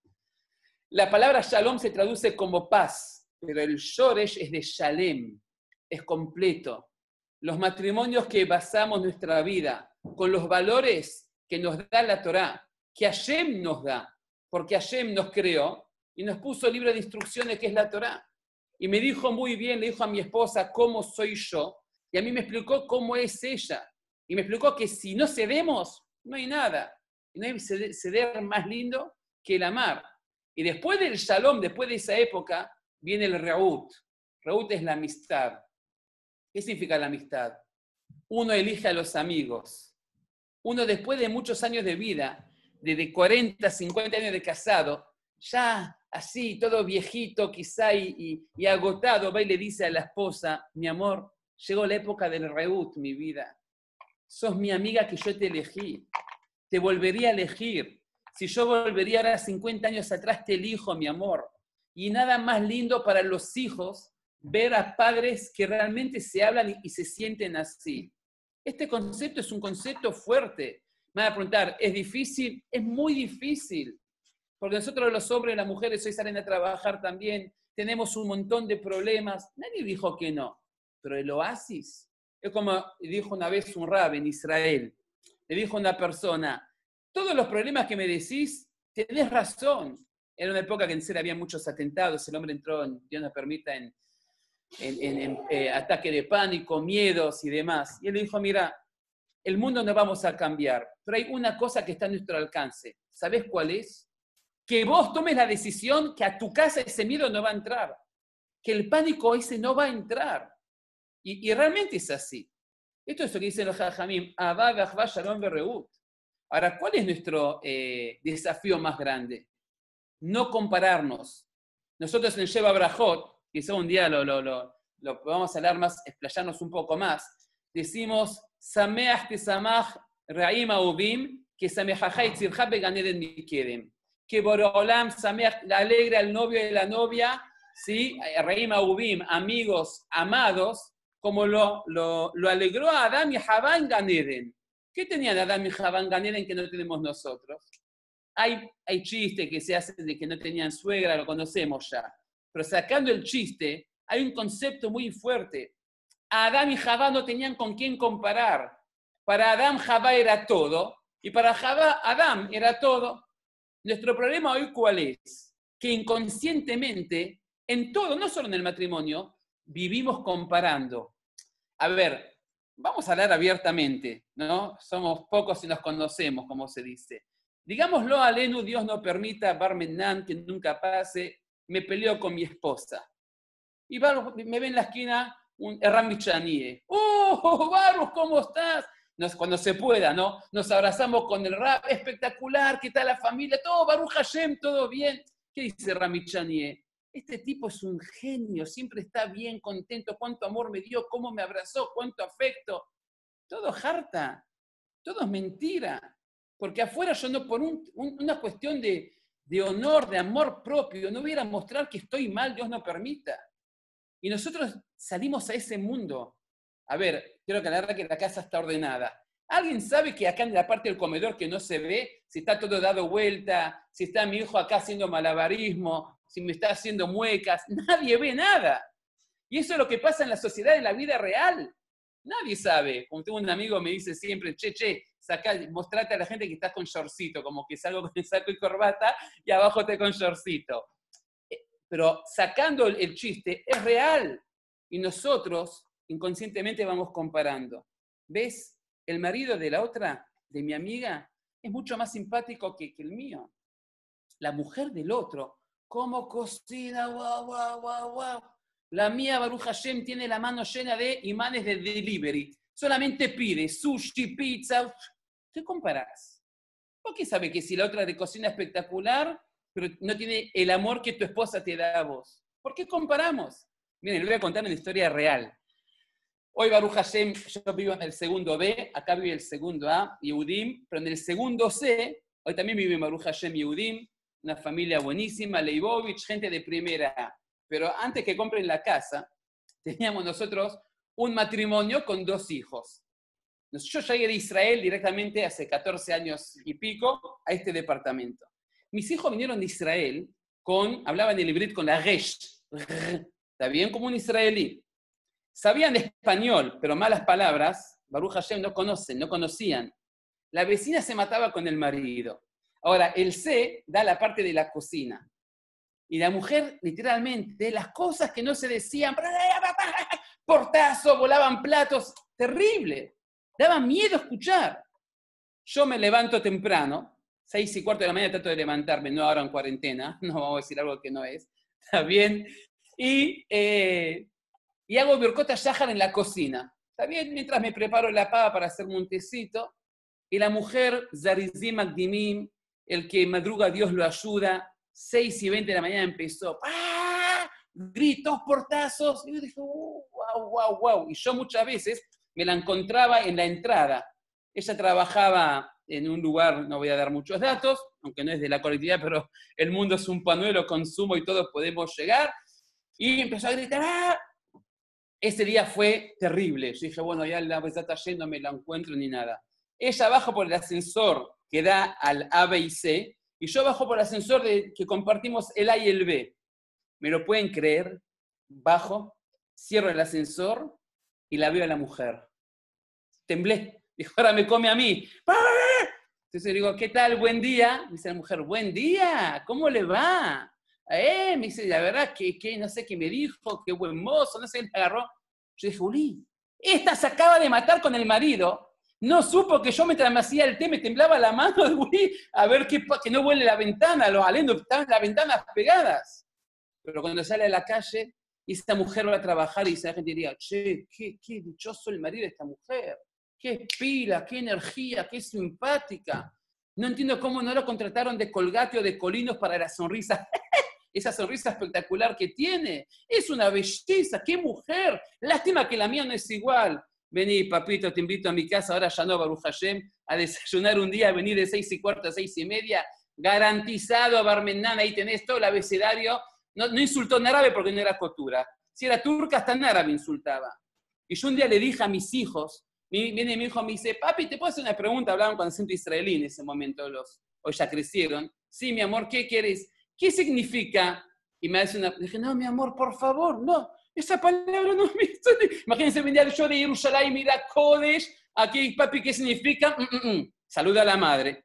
La palabra shalom se traduce como paz, pero el shoresh es de shalem, es completo. Los matrimonios que basamos nuestra vida con los valores que nos da la Torá, que Hashem nos da, porque Hashem nos creó, y nos puso el libro de instrucciones que es la Torá. Y me dijo muy bien, le dijo a mi esposa cómo soy yo, y a mí me explicó cómo es ella. Y me explicó que si no cedemos, no hay nada. No hay ceder más lindo que el amar. Y después del shalom, después de esa época, viene el reut. Reut es la amistad. ¿Qué significa la amistad? Uno elige a los amigos. Uno después de muchos años de vida, desde 40, 50 años de casado, ya así, todo viejito quizá y, agotado, va y le dice a la esposa, mi amor, llegó la época del reut, mi vida. Sos mi amiga que yo te elegí. Te volvería a elegir. Si yo volvería ahora 50 años atrás, te elijo, mi amor. Y nada más lindo para los hijos ver a padres que realmente se hablan y se sienten así. Este concepto es un concepto fuerte. Me van a preguntar, ¿es difícil? Es muy difícil. Porque nosotros los hombres y las mujeres hoy salen a trabajar también, tenemos un montón de problemas. Nadie dijo que no. Pero el oasis, es como dijo una vez un rab en Israel, le dijo una persona, todos los problemas que me decís, tenés razón. Era una época que en serio había muchos atentados, el hombre entró, Dios nos permita, en, en, eh, ataque de pánico, miedos y demás. Y él le dijo, mira, el mundo no vamos a cambiar, pero hay una cosa que está a nuestro alcance. ¿Sabes cuál es? que vos tomes la decisión que a tu casa ese miedo no va a entrar, que el pánico ese no va a entrar. Y, realmente es así. Esto es lo que dicen los Jajamim, Ahora, ¿cuál es nuestro eh, desafío más grande? No compararnos. Nosotros en Sheba Brajot, quizá un día lo, lo, lo, lo, a hablar más, explayarnos un poco más, decimos, Sameach Tesamach Raim Aubim, que Samehajai Tzirja Beganeden Mikedem que Borolam Sameach la alegra al novio y la novia, ¿sí? Reima Ubim, amigos, amados, como lo, lo, alegró a Adán y Javá en Ganeden. ¿Qué tenían Adán y Javá en Ganeden que no tenemos nosotros? Hay, hay chistes que se hacen de que no tenían suegra, lo conocemos ya. Pero sacando el chiste, hay un concepto muy fuerte. Adán y Javá no tenían con quién comparar. Para Adán, Javá era todo, y para Javá, Adán era todo. Nuestro problema hoy cuál es? Que inconscientemente, en todo, no solo en el matrimonio, vivimos comparando. A ver, vamos a hablar abiertamente, ¿no? Somos pocos y nos conocemos, como se dice. Digámoslo a Lenu, Dios no permita, Barmenan, que nunca pase, me peleo con mi esposa. Y me ve en la esquina un Erram ¡Oh, Baruch, ¿cómo estás? cuando se pueda, ¿no? Nos abrazamos con el rap, espectacular, ¿qué tal la familia? Todo, Baruch Hashem, todo bien. ¿Qué dice Ramichanie? Este tipo es un genio, siempre está bien, contento, cuánto amor me dio, cómo me abrazó, cuánto afecto. Todo harta, todo es mentira. Porque afuera yo no, por una cuestión de, honor, de amor propio, no voy a mostrar que estoy mal, Dios no permita. Y nosotros salimos a ese mundo a ver, quiero aclarar que la casa está ordenada. ¿Alguien sabe que acá en la parte del comedor que no se ve, si está todo dado vuelta, si está mi hijo acá haciendo malabarismo, si me está haciendo muecas? Nadie ve nada. Y eso es lo que pasa en la sociedad, en la vida real. Nadie sabe. Como tengo un amigo me dice siempre, che, che, saca, mostrate a la gente que estás con shortcito, como que salgo con saco y corbata y abajo te con shortcito. Eh, pero sacando el chiste, es real. Y nosotros inconscientemente vamos comparando. ¿Ves? El marido de la otra, de mi amiga, es mucho más simpático que, el mío. La mujer del otro, ¿cómo cocina? ¡Wow, wow, wow, wow! La mía, Baruch Hashem, tiene la mano llena de imanes de delivery. Solamente pide sushi, pizza. ¿Qué comparás? ¿Por qué sabe que si la otra de cocina espectacular, pero no tiene el amor que tu esposa te da a vos? ¿Por qué comparamos? Miren, le voy a contar una historia real. Hoy Baruch Hashem, yo vivo en el segundo B, acá vive el segundo A, Yehudim, pero en el segundo C, hoy también vive Baruch Hashem Yehudim, una familia buenísima, Leibovich, gente de primera A. Pero antes que compren la casa, teníamos nosotros un matrimonio con dos hijos. Yo llegué de Israel directamente hace 14 años y pico a este departamento. Mis hijos vinieron de Israel con, hablaban el hibrid con la resh, está bien como un israelí. Sabían español, pero malas palabras, Baruch Hashem no conocen, no conocían. La vecina se mataba con el marido. Ahora, el C da la parte de la cocina. Y la mujer, literalmente, las cosas que no se decían, portazo, volaban platos, terrible. Daba miedo escuchar. Yo me levanto temprano, seis y cuarto de la mañana trato de levantarme, no ahora en cuarentena, no vamos a decir algo que no es, ¿está bien? Y, eh, y hago birkota shahar en la cocina, ¿está bien? Mientras me preparo la pava para hacer un tecito, y la mujer, Zarizim Magdimim, el que madruga Dios lo ayuda, 6 y 20 de la mañana empezó, ¡ah! gritos, portazos, y yo dije, wow, wow, wow. Y yo muchas veces me la encontraba en la entrada. Ella trabajaba en un lugar, no voy a dar muchos datos, aunque no es de la colectividad, pero el mundo es un panuelo, consumo y todos podemos llegar. Y empezó a gritar, ¡ah! Ese día fue terrible. Yo dije, bueno, ya la está yendo, me la encuentro ni nada. Ella baja por el ascensor que da al A, B y C, y yo bajo por el ascensor de, que compartimos el A y el B. ¿Me lo pueden creer? Bajo, cierro el ascensor y la veo a la mujer. Temblé. Dijo, ahora me come a mí. Entonces le digo, ¿qué tal? Buen día. Me dice la mujer, buen día, ¿cómo le va? Eh, me dice, la verdad que, que no sé qué me dijo, qué buen mozo, no sé le agarró. Yo dije, Uli, esta se acaba de matar con el marido no supo que yo mientras me hacía el té me temblaba la mano de a ver que, que no vuele la ventana, los alendos estaban las ventanas pegadas. Pero cuando sale a la calle esta mujer va a trabajar y la gente diría, che, qué, qué dichoso el marido de esta mujer, qué pila, qué energía, qué simpática. No entiendo cómo no lo contrataron de colgate o de colinos para la sonrisa. Esa sonrisa espectacular que tiene. Es una belleza, qué mujer. Lástima que la mía no es igual. Vení, papito, te invito a mi casa, ahora ya no, Baruch Hashem, a desayunar un día, venir de seis y cuarto a seis y media, garantizado a Barmenán, ahí tenés todo el abecedario. No, no insultó en árabe porque no era cotura. Si era turca, hasta en árabe insultaba. Y yo un día le dije a mis hijos, viene mi hijo me dice, papi, ¿te puedo hacer una pregunta? Hablaban con acento israelí en ese momento, los, hoy ya crecieron. Sí, mi amor, ¿qué quieres? ¿Qué significa? Y me hace una, dije, no, mi amor, por favor, no. Esa palabra no me Imagínense venir yo de Jerusalén, mira Kodesh, aquí, papi, ¿qué significa? Mm, mm, mm. Saluda a la madre.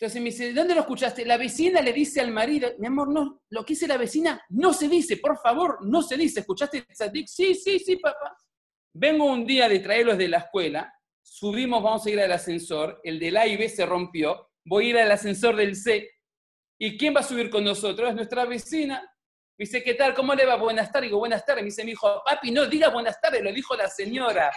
Entonces me dice, ¿dónde lo escuchaste? La vecina le dice al marido, mi amor, no, lo que dice la vecina no se dice, por favor, no se dice. ¿Escuchaste Tzadik? Sí, sí, sí, papá. Vengo un día de traerlos de la escuela, subimos, vamos a ir al ascensor, el del A y B se rompió, voy a ir al ascensor del C. ¿Y quién va a subir con nosotros? Es nuestra vecina. Me dice, ¿qué tal? ¿Cómo le va? Buenas tardes. Digo, buenas tardes. Me dice mi hijo, papi, no diga buenas tardes, lo dijo la señora.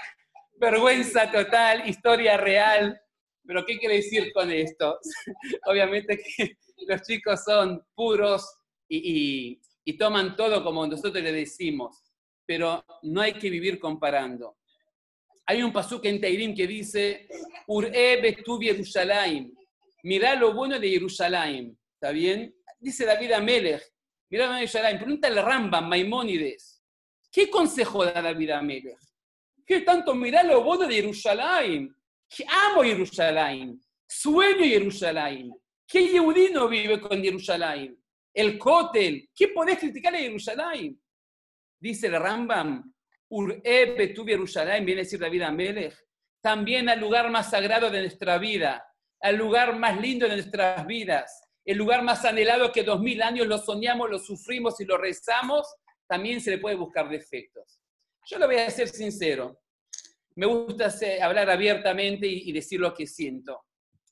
Vergüenza total, historia real. Pero ¿qué quiere decir con esto? Obviamente que los chicos son puros y, toman todo como nosotros le decimos, pero no hay que vivir comparando. Hay un pasuk en Teirim que dice, Ur'e Yerushalayim, mirá lo bueno de Jerusalén, ¿está bien? Dice David Amelech, Mira Yerushalayim, pregúntale Rambam, Maimónides, ¿qué consejo da David Amelech? ¿Qué tanto mirá lo bueno de Jerusalén? Que amo Jerusalén, sueño Jerusalén. ¿Qué yehudí vive con Jerusalén? El Kotel, ¿qué podés criticar a Jerusalén? Dice el Rambam, Ur'e betuv Jerusalén, viene a decir David Amelech, también al lugar más sagrado de nuestra vida, al lugar más lindo de nuestras vidas, el lugar más anhelado que dos mil años lo soñamos, lo sufrimos y lo rezamos, también se le puede buscar defectos. Yo lo voy a ser sincero. Me gusta hablar abiertamente y, decir lo que siento.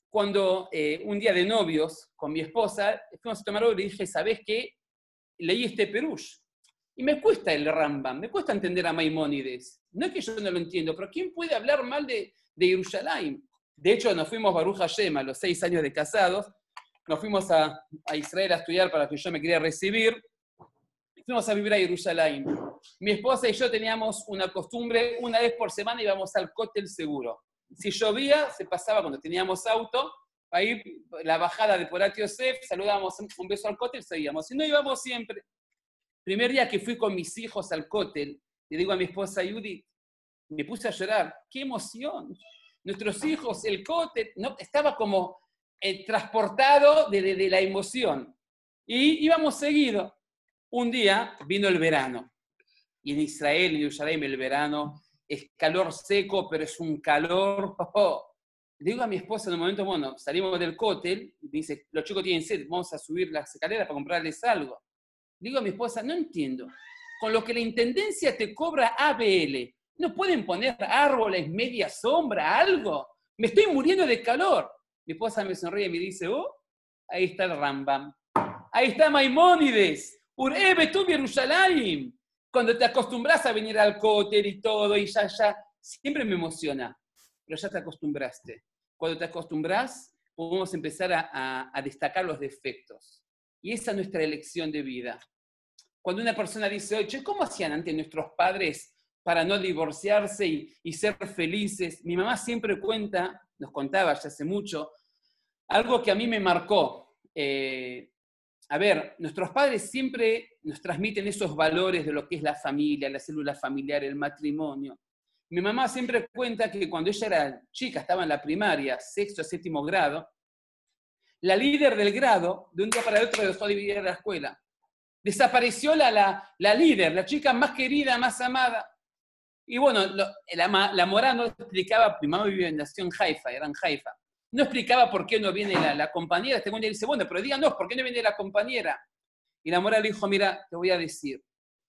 Cuando eh, un día de novios con mi esposa, fuimos a tomar algo y le dije, ¿sabes qué? Leí este perush. Y me cuesta el Rambam, me cuesta entender a Maimónides. No es que yo no lo entiendo, pero ¿quién puede hablar mal de, de? De hecho, nos fuimos Baruch Hashem a los seis años de casados, nos fuimos a, Israel a estudiar para que yo me quería recibir, fuimos a vivir a Jerusalén. Mi esposa y yo teníamos una costumbre, una vez por semana íbamos al cóctel seguro. Si llovía, se pasaba cuando teníamos auto, ahí la bajada de Porat Yosef, saludábamos un beso al cóctel, seguíamos. Si no íbamos siempre. Primer día que fui con mis hijos al cóctel, le digo a mi esposa Judith, me puse a llorar, qué emoción. Nuestros hijos, el cóctel, no, estaba como eh, transportado de, de, de la emoción. Y íbamos seguido. Un día vino el verano. Y en Israel, en Jerusalén, el verano es calor seco, pero es un calor. Oh. Le digo a mi esposa en un momento, bueno, salimos del cóctel, y dice, los chicos tienen sed, vamos a subir las escaleras para comprarles algo. Digo a mi esposa, no entiendo. Con lo que la intendencia te cobra ABL, ¿no pueden poner árboles, media sombra, algo? Me estoy muriendo de calor. Mi esposa me sonríe y me dice, oh, ahí está el Rambam. Ahí está Maimónides. Urebe tu Jerusalén. Cuando te acostumbras a venir al cóctel y todo, y ya, ya, siempre me emociona, pero ya te acostumbraste. Cuando te acostumbras, podemos empezar a, a, a destacar los defectos. Y esa es nuestra elección de vida. Cuando una persona dice, oye, ¿cómo hacían antes nuestros padres para no divorciarse y, y, ser felices? Mi mamá siempre cuenta, nos contaba ya hace mucho, algo que a mí me marcó. Eh, a ver, nuestros padres siempre nos transmiten esos valores de lo que es la familia, la célula familiar, el matrimonio. Mi mamá siempre cuenta que cuando ella era chica, estaba en la primaria, sexto, séptimo grado, la líder del grado, de un día para el otro, dejó de vivir la escuela. Desapareció la, la, la, líder, la chica más querida, más amada. Y bueno, la, la Morá no explicaba, mi mamá vivía en Nación Haifa, era en Haifa no explicaba por qué no viene la, compañera. Este día dice, bueno, pero díganos, ¿por qué no viene la compañera? Y la mora le dijo, mira, te voy a decir,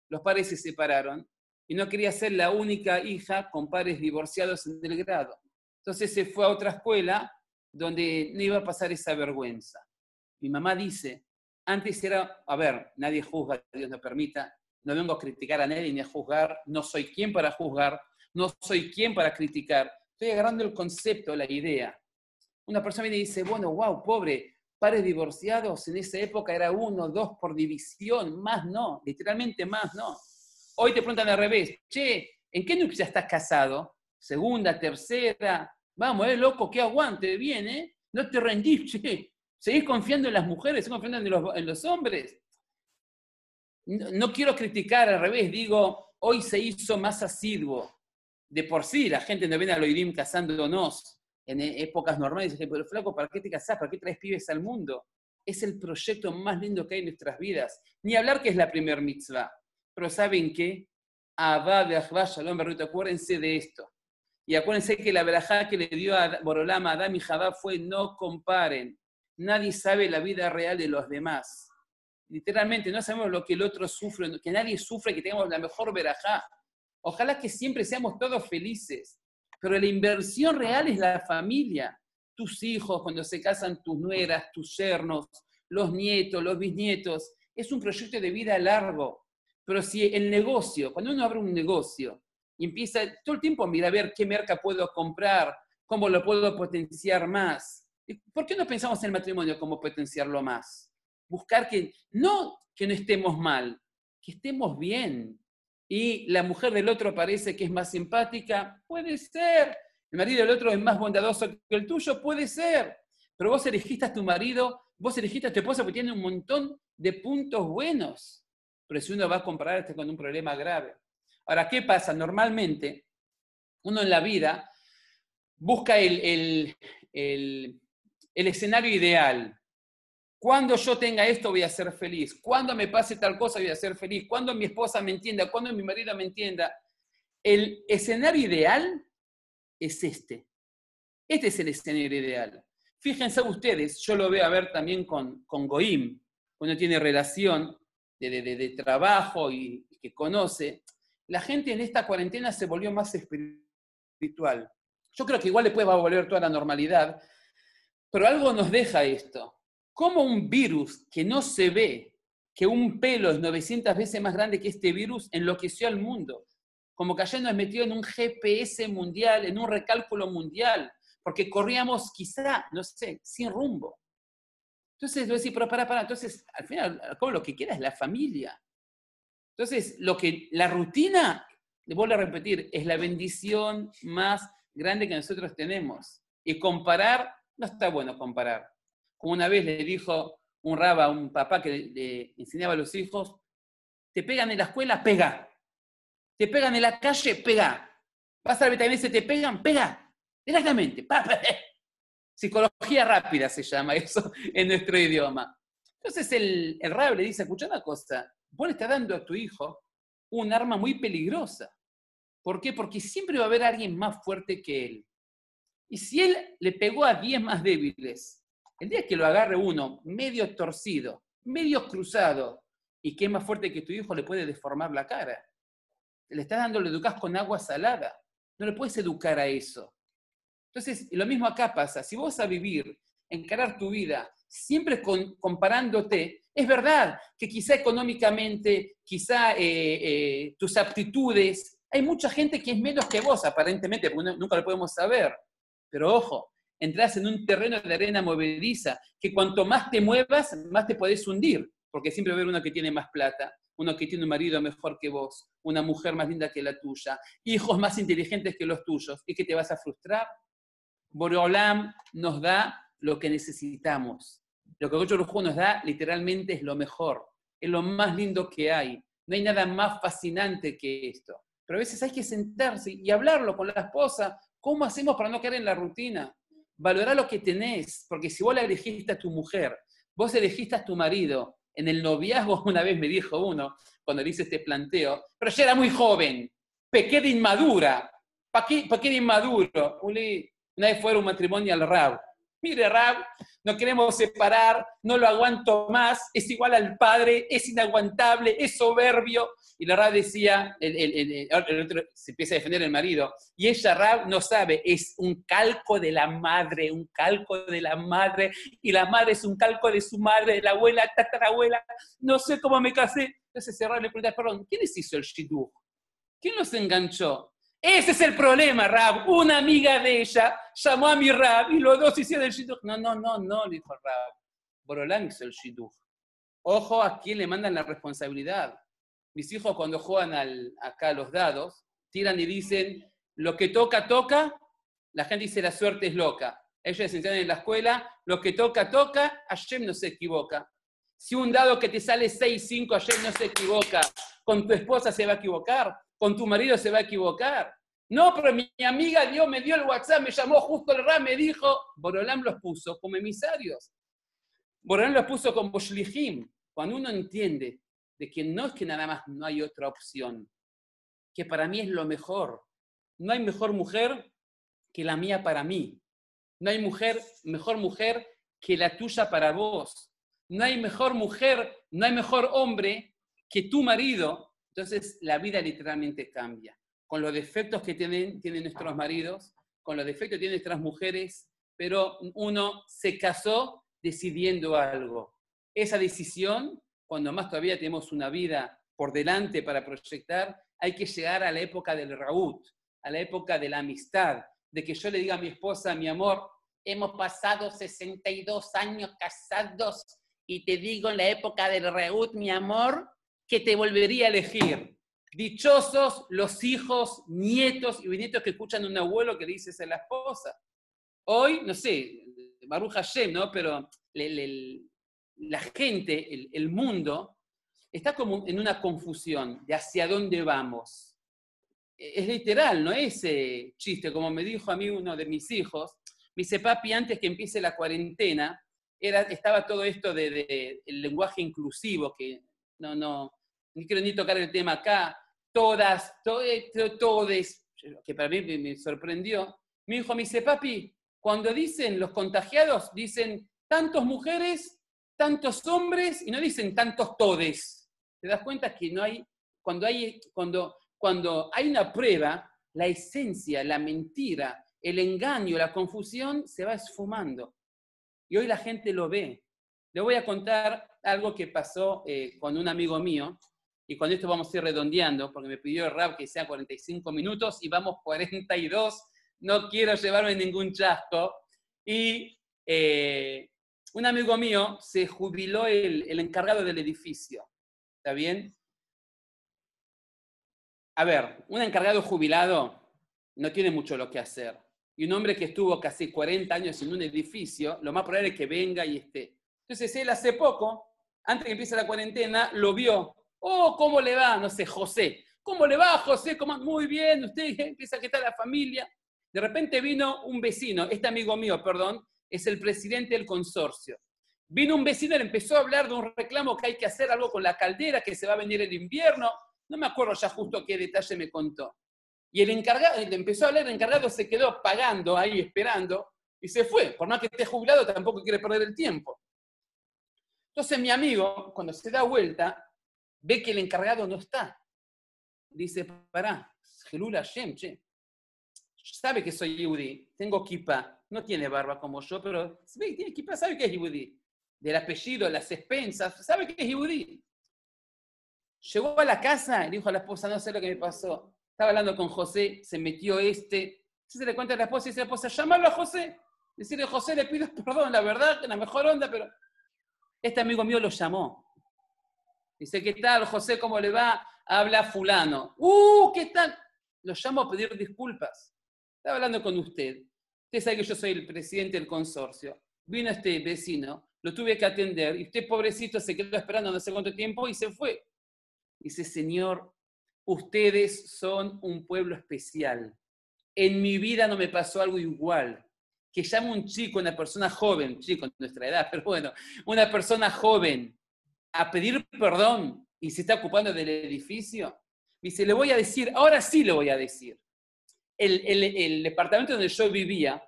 los padres se separaron y no quería ser la única hija con padres divorciados en el grado. Entonces se fue a otra escuela donde no iba a pasar esa vergüenza. Mi mamá dice, antes era, a ver, nadie juzga, Dios no permita, no vengo a criticar a nadie ni a juzgar, no soy quien para juzgar, no soy quien para criticar. Estoy agarrando el concepto, la idea. Una persona viene y dice, bueno, wow, pobre, pares divorciados en esa época era uno, dos por división, más no, literalmente más no. Hoy te preguntan al revés, che, ¿en qué núcleo estás casado? Segunda, tercera, vamos, eh, loco, que aguante, bien, ¿eh? No te rendís, che. ¿Seguís confiando en las mujeres? ¿Seguís confiando en los hombres? No, quiero criticar, al revés, digo, hoy se hizo más asiduo. De por sí, la gente no viene a Loidim casándonos en épocas normales, dije, pero flaco, ¿para qué te casás? ¿Para qué traes pibes al mundo? Es el proyecto más lindo que hay en nuestras vidas. Ni hablar que es la primer mitzvah. Pero ¿saben qué? Abba de Shalom acuérdense de esto. Y acuérdense que la verajá que le dio a Borolama, a Adam y Jabá fue no comparen. Nadie sabe la vida real de los demás. Literalmente, no sabemos lo que el otro sufre, que nadie sufre, que tengamos la mejor verajá. Ojalá que siempre seamos todos felices. Pero la inversión real es la familia. Tus hijos, cuando se casan tus nueras, tus yernos, los nietos, los bisnietos. Es un proyecto de vida largo. Pero si el negocio, cuando uno abre un negocio y empieza todo el tiempo a mirar a ver qué merca puedo comprar, cómo lo puedo potenciar más. ¿Por qué no pensamos en el matrimonio como potenciarlo más? Buscar que no que no estemos mal, que estemos bien, y la mujer del otro parece que es más simpática, puede ser. El marido del otro es más bondadoso que el tuyo, puede ser. Pero vos elegiste a tu marido, vos elegiste a tu esposa porque tiene un montón de puntos buenos. Pero si uno va a comparar con un problema grave. Ahora, ¿qué pasa? Normalmente, uno en la vida busca el, el, el escenario ideal, cuando yo tenga esto voy a ser feliz. Cuando me pase tal cosa voy a ser feliz. Cuando mi esposa me entienda. Cuando mi marido me entienda. El escenario ideal es este. Este es el escenario ideal. Fíjense ustedes, yo lo veo a ver también con, con Goim, cuando tiene relación de, de, de trabajo y, y que conoce. La gente en esta cuarentena se volvió más espiritual. Yo creo que igual después va a volver toda la normalidad, pero algo nos deja esto como un virus que no se ve, que un pelo es 900 veces más grande que este virus enloqueció al mundo. Como que ayer nos metió en un GPS mundial, en un recálculo mundial, porque corríamos quizá, no sé, sin rumbo. Entonces, voy a decir, pero para, para, entonces, al final, lo que queda es la familia. Entonces, lo que, la rutina, le vuelvo a repetir, es la bendición más grande que nosotros tenemos. Y comparar, no está bueno comparar. Como una vez le dijo un raba a un papá que le enseñaba a los hijos, te pegan en la escuela, pega. Te pegan en la calle, pega. Vas a la se te pegan, pega. Directamente. Psicología rápida se llama eso en nuestro idioma. Entonces el, el rab le dice, escucha una cosa, vos le estás dando a tu hijo un arma muy peligrosa. ¿Por qué? Porque siempre va a haber alguien más fuerte que él. Y si él le pegó a 10 más débiles, el día que lo agarre uno medio torcido, medio cruzado, y que es más fuerte que tu hijo, le puede deformar la cara. Le estás dando, le educas con agua salada. No le puedes educar a eso. Entonces, lo mismo acá pasa. Si vos a vivir, encarar tu vida, siempre comparándote, es verdad que quizá económicamente, quizá eh, eh, tus aptitudes, hay mucha gente que es menos que vos, aparentemente, porque nunca lo podemos saber. Pero ojo, entras en un terreno de arena movediza, que cuanto más te muevas, más te podés hundir, porque siempre va a haber uno que tiene más plata, uno que tiene un marido mejor que vos, una mujer más linda que la tuya, hijos más inteligentes que los tuyos, y que te vas a frustrar. Boreolam nos da lo que necesitamos. Lo que Gocho nos da literalmente es lo mejor, es lo más lindo que hay. No hay nada más fascinante que esto. Pero a veces hay que sentarse y hablarlo con la esposa. ¿Cómo hacemos para no caer en la rutina? Valorar lo que tenés, porque si vos la elegiste a tu mujer, vos elegiste a tu marido, en el noviazgo una vez me dijo uno, cuando le hice este planteo, pero ella era muy joven, pequeña inmadura, ¿para qué, pa qué inmaduro? Una vez fue a un matrimonio al Rab. Mire, Rab, no queremos separar, no lo aguanto más, es igual al padre, es inaguantable, es soberbio. Y la Rab decía, el, otro se empieza a defender el marido, y ella, Rab, no sabe, es un calco de la madre, un calco de la madre, y la madre es un calco de su madre, de la abuela, tatarabuela, no sé cómo me casé. Entonces Rab le pregunta, perdón, ¿quién les hizo el shidduch? ¿Quién los enganchó? Ese es el problema, Rab. Una amiga de ella llamó a mi Rab y los dos hicieron el shidduch. No, no, no, no, dijo Rab. Borolán hizo el shidduch. Ojo a quién le mandan la responsabilidad. Mis hijos cuando juegan al, acá los dados, tiran y dicen, lo que toca, toca. La gente dice, la suerte es loca. Ellos enseñan en la escuela, lo que toca, toca. Hashem no se equivoca. Si un dado que te sale 6, 5, Hashem no se equivoca, con tu esposa se va a equivocar con tu marido se va a equivocar. No, pero mi amiga Dios me dio el WhatsApp, me llamó justo el RAM, me dijo, Borolam los puso como emisarios. Borolam los puso como shlichim. Cuando uno entiende de que no es que nada más no hay otra opción, que para mí es lo mejor. No hay mejor mujer que la mía para mí. No hay mujer, mejor mujer que la tuya para vos. No hay mejor mujer, no hay mejor hombre que tu marido entonces la vida literalmente cambia. Con los defectos que tienen, tienen nuestros maridos, con los defectos que tienen nuestras mujeres, pero uno se casó decidiendo algo. Esa decisión, cuando más todavía tenemos una vida por delante para proyectar, hay que llegar a la época del raúd, a la época de la amistad, de que yo le diga a mi esposa, mi amor, hemos pasado 62 años casados y te digo en la época del raúd, mi amor, que te volvería a elegir. Dichosos los hijos, nietos y bisnietos que escuchan a un abuelo que le dices a la esposa. Hoy, no sé, Baruch Hashem, ¿no? Pero la gente, el, mundo, está como en una confusión de hacia dónde vamos. E, es literal, no es chiste, como me dijo a mí uno de mis hijos. Me dice, papi, antes que empiece la cuarentena, era, estaba todo esto del de, lenguaje inclusivo, que no, no, ni quiero ni tocar el tema acá, todas, eh, todes, que para mí me sorprendió. Mi hijo me dice, papi, cuando dicen los contagiados, dicen tantos mujeres, tantos hombres, y no dicen tantos todes. ¿Te das cuenta que no hay, cuando hay, cuando, cuando hay una prueba, la esencia, la mentira, el engaño, la confusión se va esfumando. Y hoy la gente lo ve. Le voy a contar algo que pasó eh, con un amigo mío, y con esto vamos a ir redondeando, porque me pidió el rap que sea 45 minutos y vamos 42, no quiero llevarme ningún chasco. Y eh, un amigo mío se jubiló el, el encargado del edificio, ¿está bien? A ver, un encargado jubilado no tiene mucho lo que hacer. Y un hombre que estuvo casi 40 años en un edificio, lo más probable es que venga y esté. Entonces él hace poco, antes que empiece la cuarentena, lo vio Oh, ¿cómo le va? No sé, José. ¿Cómo le va, José? ¿Cómo? Muy bien, usted empieza a está la familia. De repente vino un vecino, este amigo mío, perdón, es el presidente del consorcio. Vino un vecino y le empezó a hablar de un reclamo que hay que hacer algo con la caldera, que se va a venir el invierno. No me acuerdo ya justo qué detalle me contó. Y el encargado, le empezó a hablar, el encargado se quedó pagando ahí, esperando, y se fue. Por más que esté jubilado, tampoco quiere perder el tiempo. Entonces mi amigo, cuando se da vuelta, ve que el encargado no está. Dice, pará. Sabe que soy yudí, tengo kippah, no tiene barba como yo, pero tiene kippah, sabe que es yudí. Del apellido, las expensas, sabe que es yudí. Llegó a la casa y dijo a la esposa, no sé lo que me pasó. Estaba hablando con José, se metió este. Se le cuenta a la esposa y dice a la esposa, llamarlo a José. Decirle, José, le pido perdón, la verdad, la mejor onda, pero este amigo mío lo llamó. Dice, ¿qué tal, José? ¿Cómo le va? Habla fulano. ¡Uh! ¿Qué tal? Lo llamo a pedir disculpas. Estaba hablando con usted. Usted sabe que yo soy el presidente del consorcio. Vino este vecino, lo tuve que atender y usted, pobrecito, se quedó esperando no sé cuánto tiempo y se fue. Dice, Señor, ustedes son un pueblo especial. En mi vida no me pasó algo igual. Que llame un chico, una persona joven, chico en nuestra edad, pero bueno, una persona joven a pedir perdón y se está ocupando del edificio? Dice, le voy a decir, ahora sí le voy a decir. El, departamento donde yo vivía,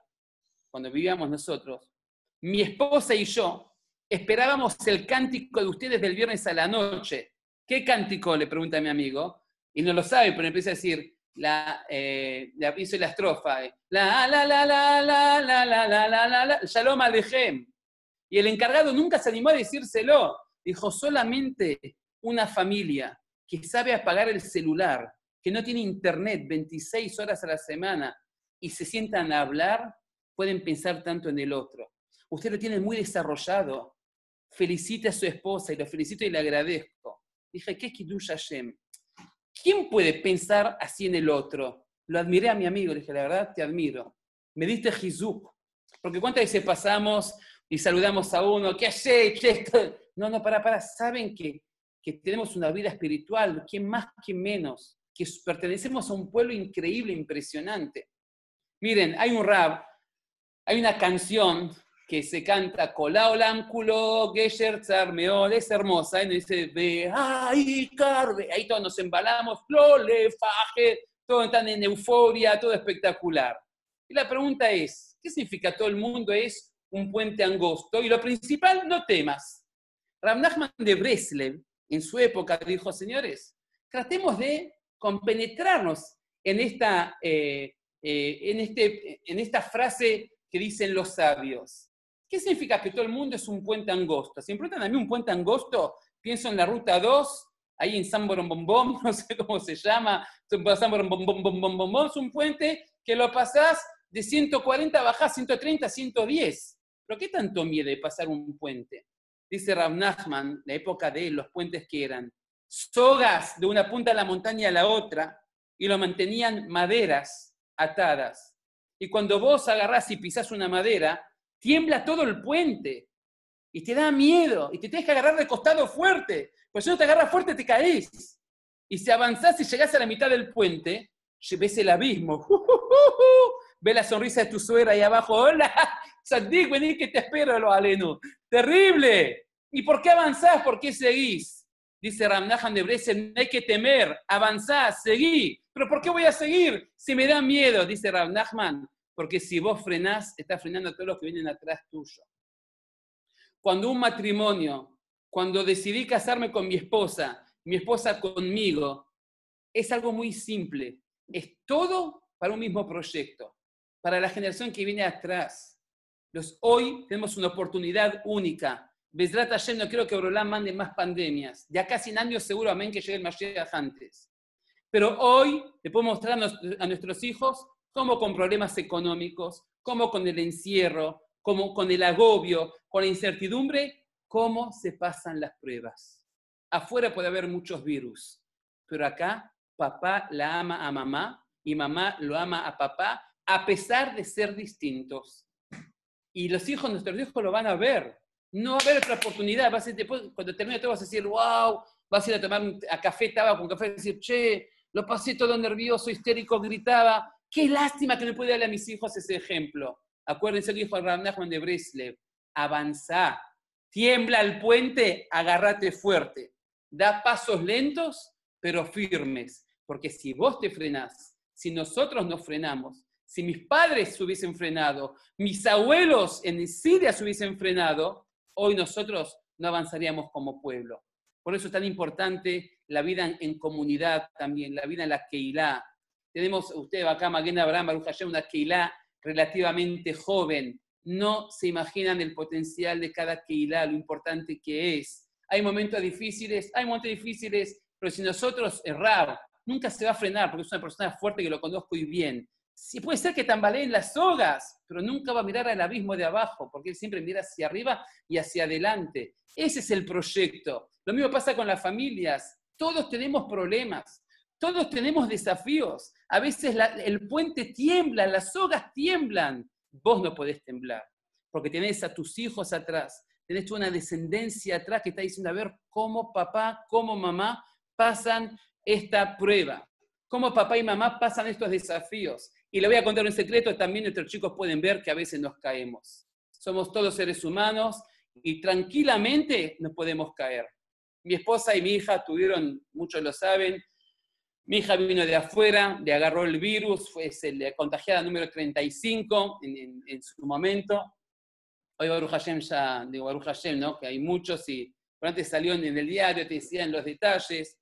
cuando vivíamos nosotros, mi esposa y yo esperábamos el cántico de ustedes del viernes a la noche. ¿Qué cántico? Le pregunta mi amigo. Y no lo sabe, pero empieza a decir, la, eh, la, hizo la estrofa. La, la, la, la, la, la, la, la, la, la, la, Shalom Alejem. Y el encargado nunca se animó a decírselo. Dijo, solamente una familia que sabe apagar el celular, que no tiene internet 26 horas a la semana y se sientan a hablar, pueden pensar tanto en el otro. Usted lo tiene muy desarrollado. Felicite a su esposa y lo felicito y le agradezco. Dije, ¿qué es Kiddush Hashem? ¿Quién puede pensar así en el otro? Lo admiré a mi amigo, le dije, la verdad, te admiro. Me diste Jizuk. Porque cuántas veces pasamos y saludamos a uno, ¿qué hace? No, no, para, para, saben que, que tenemos una vida espiritual, quién más, quién menos, que pertenecemos a un pueblo increíble, impresionante. Miren, hay un rap, hay una canción que se canta Colao Lánculo, Gesher Tzarmeol, es hermosa, y dice, ve, ay, carve, ahí todos nos embalamos, flole, faje, todos están en euforia, todo espectacular. Y la pregunta es, ¿qué significa todo el mundo es un puente angosto? Y lo principal, no temas. Rav Nachman de Breslev, en su época, dijo, señores, tratemos de compenetrarnos en esta, eh, eh, en, este, en esta frase que dicen los sabios. ¿Qué significa que todo el mundo es un puente angosto? Si me preguntan a mí un puente angosto, pienso en la ruta 2, ahí en San Borombom, no sé cómo se llama, San Borombom, es un puente que lo pasás de 140, bajás 130, 110. ¿Pero qué tanto miedo de pasar un puente? dice Rav Nachman, la época de los puentes que eran sogas de una punta de la montaña a la otra y lo mantenían maderas atadas. Y cuando vos agarrás y pisás una madera, tiembla todo el puente y te da miedo y te tienes que agarrar de costado fuerte, pues si no te agarras fuerte te caes. Y si avanzás y llegás a la mitad del puente, ves el abismo. Ve la sonrisa de tu suegra ahí abajo. Hola, Sadik, vení que te espero, lo aleno. Terrible. ¿Y por qué avanzás? ¿Por qué seguís? Dice Ramnahan de Bresen, no hay que temer, avanzás, seguí. ¿Pero por qué voy a seguir? Si me da miedo, dice Ramnachman, porque si vos frenás, estás frenando a todos los que vienen atrás tuyo. Cuando un matrimonio, cuando decidí casarme con mi esposa, mi esposa conmigo, es algo muy simple. Es todo para un mismo proyecto, para la generación que viene atrás. Los, hoy tenemos una oportunidad única Besrat Hashem, no quiero que Borolán mande más pandemias. De acá sin años seguro, amén, que llegue el Mashiach antes. Pero hoy le puedo mostrar a nuestros hijos cómo con problemas económicos, cómo con el encierro, cómo con el agobio, con la incertidumbre, cómo se pasan las pruebas. Afuera puede haber muchos virus, pero acá papá la ama a mamá y mamá lo ama a papá, a pesar de ser distintos. Y los hijos, nuestros hijos lo van a ver. No va a haber otra oportunidad. Vas a, después, cuando termine todo vas a decir, wow, vas a ir a tomar a café, estaba con café, y decir, che, lo pasé todo nervioso, histérico, gritaba. Qué lástima que no pude darle a mis hijos ese ejemplo. Acuérdense que dijo Ram Nachman de Breslev, avanzá, tiembla el puente, agárrate fuerte. Da pasos lentos, pero firmes. Porque si vos te frenás, si nosotros nos frenamos, si mis padres se hubiesen frenado, mis abuelos en Siria se hubiesen frenado, hoy nosotros no avanzaríamos como pueblo. Por eso es tan importante la vida en comunidad también, la vida en la Keilah. Tenemos, usted acá, Maguen Abraham, Baruch Hashem, una Keilah relativamente joven. No se imaginan el potencial de cada Keilah, lo importante que es. Hay momentos difíciles, hay momentos difíciles, pero si nosotros erramos, nunca se va a frenar, porque es una persona fuerte que lo conozco y bien. Sí, puede ser que tambaleen las sogas, pero nunca va a mirar al abismo de abajo, porque él siempre mira hacia arriba y hacia adelante. Ese es el proyecto. Lo mismo pasa con las familias. Todos tenemos problemas, todos tenemos desafíos. A veces el puente tiembla, las sogas tiemblan. Vos no podés temblar, porque tenés a tus hijos atrás, tenés una descendencia atrás que está diciendo, a ver cómo papá, cómo mamá pasan esta prueba, cómo papá y mamá pasan estos desafíos. Y le voy a contar un secreto, también nuestros chicos pueden ver que a veces nos caemos. Somos todos seres humanos y tranquilamente nos podemos caer. Mi esposa y mi hija tuvieron, muchos lo saben, mi hija vino de afuera, le agarró el virus, fue la contagiada número 35 en, en, su momento. Hoy Baruch Hashem ya, digo Baruch Hashem, ¿no? Que hay muchos y antes salió en el diario, te decían los detalles.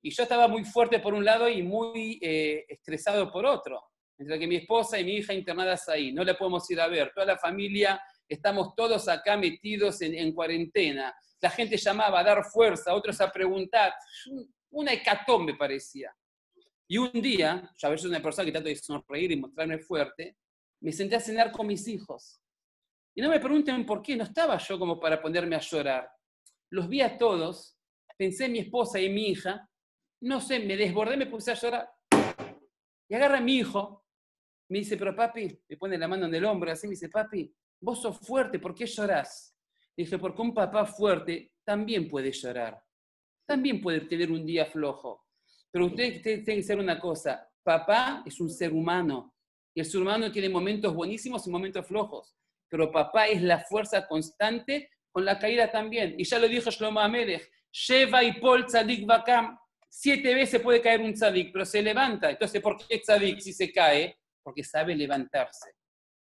Y yo estaba muy fuerte por un lado y muy eh, estresado por otro. Entre que mi esposa y mi hija internadas ahí, no la podemos ir a ver. Toda la familia, estamos todos acá metidos en, en cuarentena. La gente llamaba a dar fuerza, otros a preguntar. Una hecatombe parecía. Y un día, yo a veces una persona que trato de sonreír y mostrarme fuerte, me senté a cenar con mis hijos. Y no me pregunten por qué, no estaba yo como para ponerme a llorar. Los vi a todos, pensé en mi esposa y mi hija, no sé, me desbordé, me puse a llorar. Y agarra a mi hijo, me dice, pero papi, me pone la mano en el hombro, así me dice, papi, vos sos fuerte, ¿por qué llorás? Dije, porque un papá fuerte también puede llorar también puede tener un día flojo. Pero usted tiene que ser una cosa, papá es un ser humano, y el ser humano tiene momentos buenísimos y momentos flojos, pero papá es la fuerza constante con la caída también. Y ya lo dijo Shlomo Amelech, Sheva y Pol Tzadik Bakam, siete veces puede caer un tzadik, pero se levanta. Entonces, ¿por qué tzadik si se cae? Porque sabe levantarse.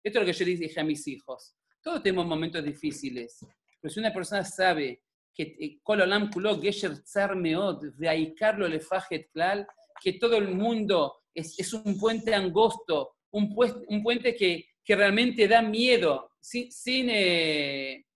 Esto es lo que yo les dije a mis hijos. Todos tenemos momentos difíciles, pero si una persona sabe que que todo el mundo es, un puente angosto, un, un puente que, que, realmente da miedo, sin, sin eh,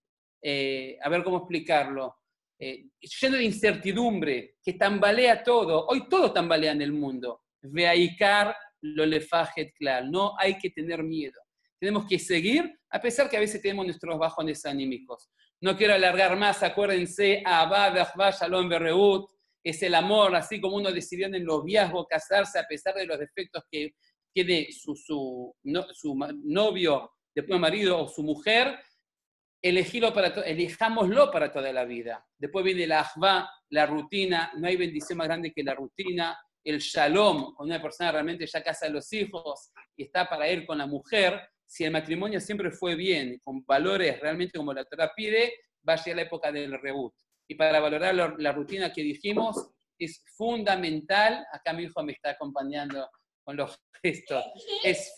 eh, a ver cómo explicarlo, eh, lleno de incertidumbre, que tambalea todo. Hoy todo tambalea en el mundo. Veaikar lo lefajet. No hay que tener miedo. Tenemos que seguir, a pesar que a veces tenemos nuestros bajones anímicos. No quiero alargar más, acuérdense, Ahbah, Shalom, Berreut, es el amor, así como uno decidió en el noviazgo casarse a pesar de los defectos que tiene su, su, su novio, después marido o su mujer, elegirlo para elijámoslo para toda la vida. Después viene la Ahbah, la rutina, no hay bendición más grande que la rutina, el shalom, cuando una persona realmente ya casa los hijos y está para ir con la mujer, si el matrimonio siempre fue bien, con valores realmente como la Torah pide, va a llegar la época del reboot. Y para valorar la rutina que dijimos, es fundamental, acá mi hijo me está acompañando con los gestos, es,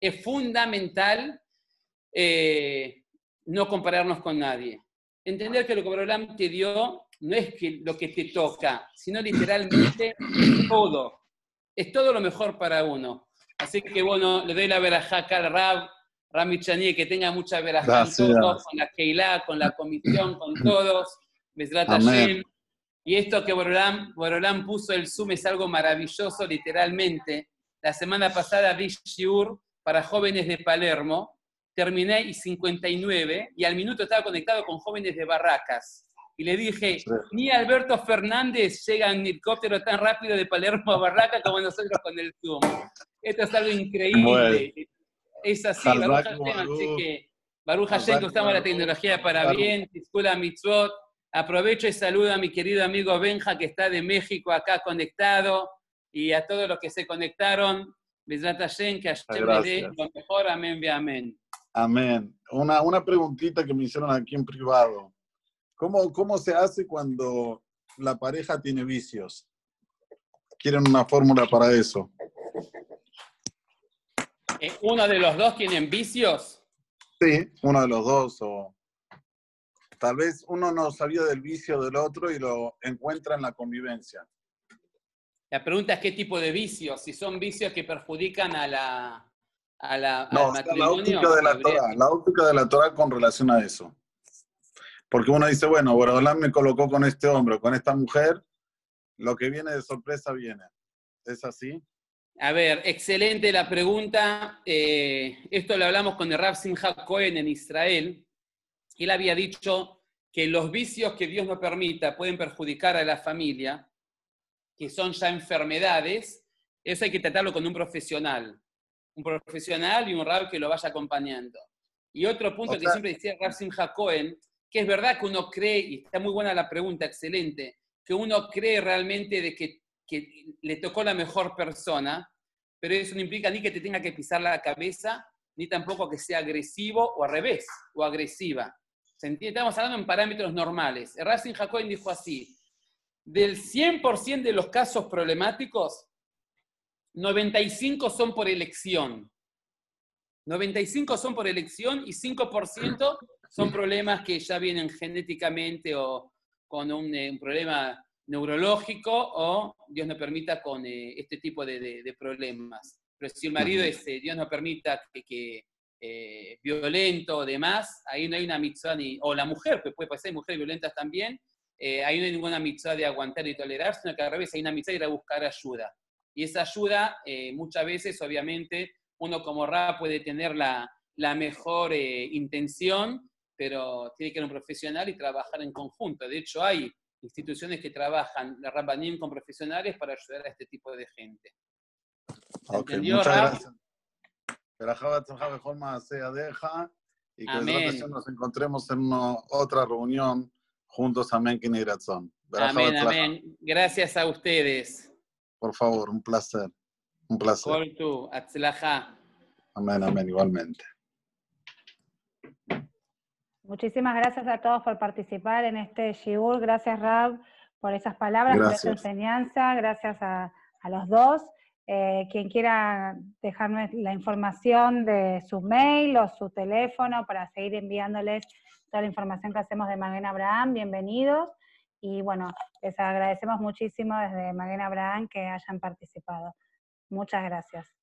es fundamental eh, no compararnos con nadie. Entender que lo que Borolam te dio no es que lo que te toca, sino literalmente todo. Es todo lo mejor para uno. Así que bueno, le doy la verajá al Rab, Rami Chanie, que tenga mucha veracidad con la Keilah, con la comisión, con todos. Y esto que Borolán, puso el Zoom es algo maravilloso, literalmente. La semana pasada vi Shiur para jóvenes de Palermo, terminé y 59, y al minuto estaba conectado con jóvenes de Barracas. Y le dije, ni Alberto Fernández llega en helicóptero tan rápido de Palermo a Barracas como nosotros con el Zoom. Esto es algo increíble. Es así, Baruch así que Baruch Hashem, usamos la tecnología para bien, Tiskula Mitzvot. Aprovecho y saludo a mi querido amigo Benja, que está de México acá conectado, y a todos los que se conectaron. Bezrat Hashem, que Hashem me dé lo mejor. Amén, amén. Amén. Una, una preguntita que me hicieron aquí en privado. ¿Cómo, ¿Cómo se hace cuando la pareja tiene vicios? ¿Quieren una fórmula para eso? Eh, ¿Uno de los dos tienen vicios? Sí, uno de los dos. O tal vez uno no sabía del vicio del otro y lo encuentra en la convivencia. La pregunta es qué tipo de vicios, si son vicios que perjudican a la, a la no, La óptica de la, Torah, la óptica de la Torah con relación a eso. Porque uno dice, bueno, Borodolán me colocó con este hombre, con esta mujer, lo que viene de sorpresa viene. ¿Es así? A ver, excelente la pregunta. Eh, esto lo hablamos con el Rav Simcha Cohen en Israel. Él había dicho que los vicios que Dios no permita pueden perjudicar a la familia, que son ya enfermedades, eso hay que tratarlo con un profesional. Un profesional y un Rav que lo vaya acompañando. Y otro punto que siempre decía Rav Simcha Cohen, que es verdad que uno cree, y está muy buena la pregunta, excelente, que uno cree realmente de que que le tocó la mejor persona, pero eso no implica ni que te tenga que pisar la cabeza, ni tampoco que sea agresivo o al revés, o agresiva. Estamos hablando en parámetros normales. Racing Jacob dijo así, del 100% de los casos problemáticos, 95 son por elección. 95 son por elección y 5% son problemas que ya vienen genéticamente o con un, eh, un problema neurológico o, Dios no permita, con eh, este tipo de, problemas. Pero si el marido es, eh, Dios no permita, que, eh, violento o demás, ahí no hay una mitzvah, ni, o la mujer, que puede pasar, mujeres violentas también, ahí no hay ninguna mitzvah de aguantar y tolerar, sino que al revés hay una mitzvah de ir a buscar ayuda. Y esa ayuda, muchas veces, obviamente, uno como Ra puede tener la, la mejor intención, pero tiene que ser un profesional y trabajar en conjunto. De hecho, hay instituciones que trabajan, la Rabbanim con profesionales para ayudar a este tipo de gente. Ok, muchas gracias. Y que nos encontremos en una, otra reunión juntos. Amén, Amén, amén. Gracias a ustedes. Por favor, un placer. Un placer. Amén, amén, igualmente. Muchísimas gracias a todos por participar en este Shiur. Gracias, Rab, por esas palabras, por esa enseñanza. Gracias a, los dos. Eh, quien quiera dejarme la información de su mail o su teléfono para seguir enviándoles toda la información que hacemos de Maguen Abraham, bienvenidos. Y bueno, les agradecemos muchísimo desde Maguen Abraham que hayan participado. Muchas gracias.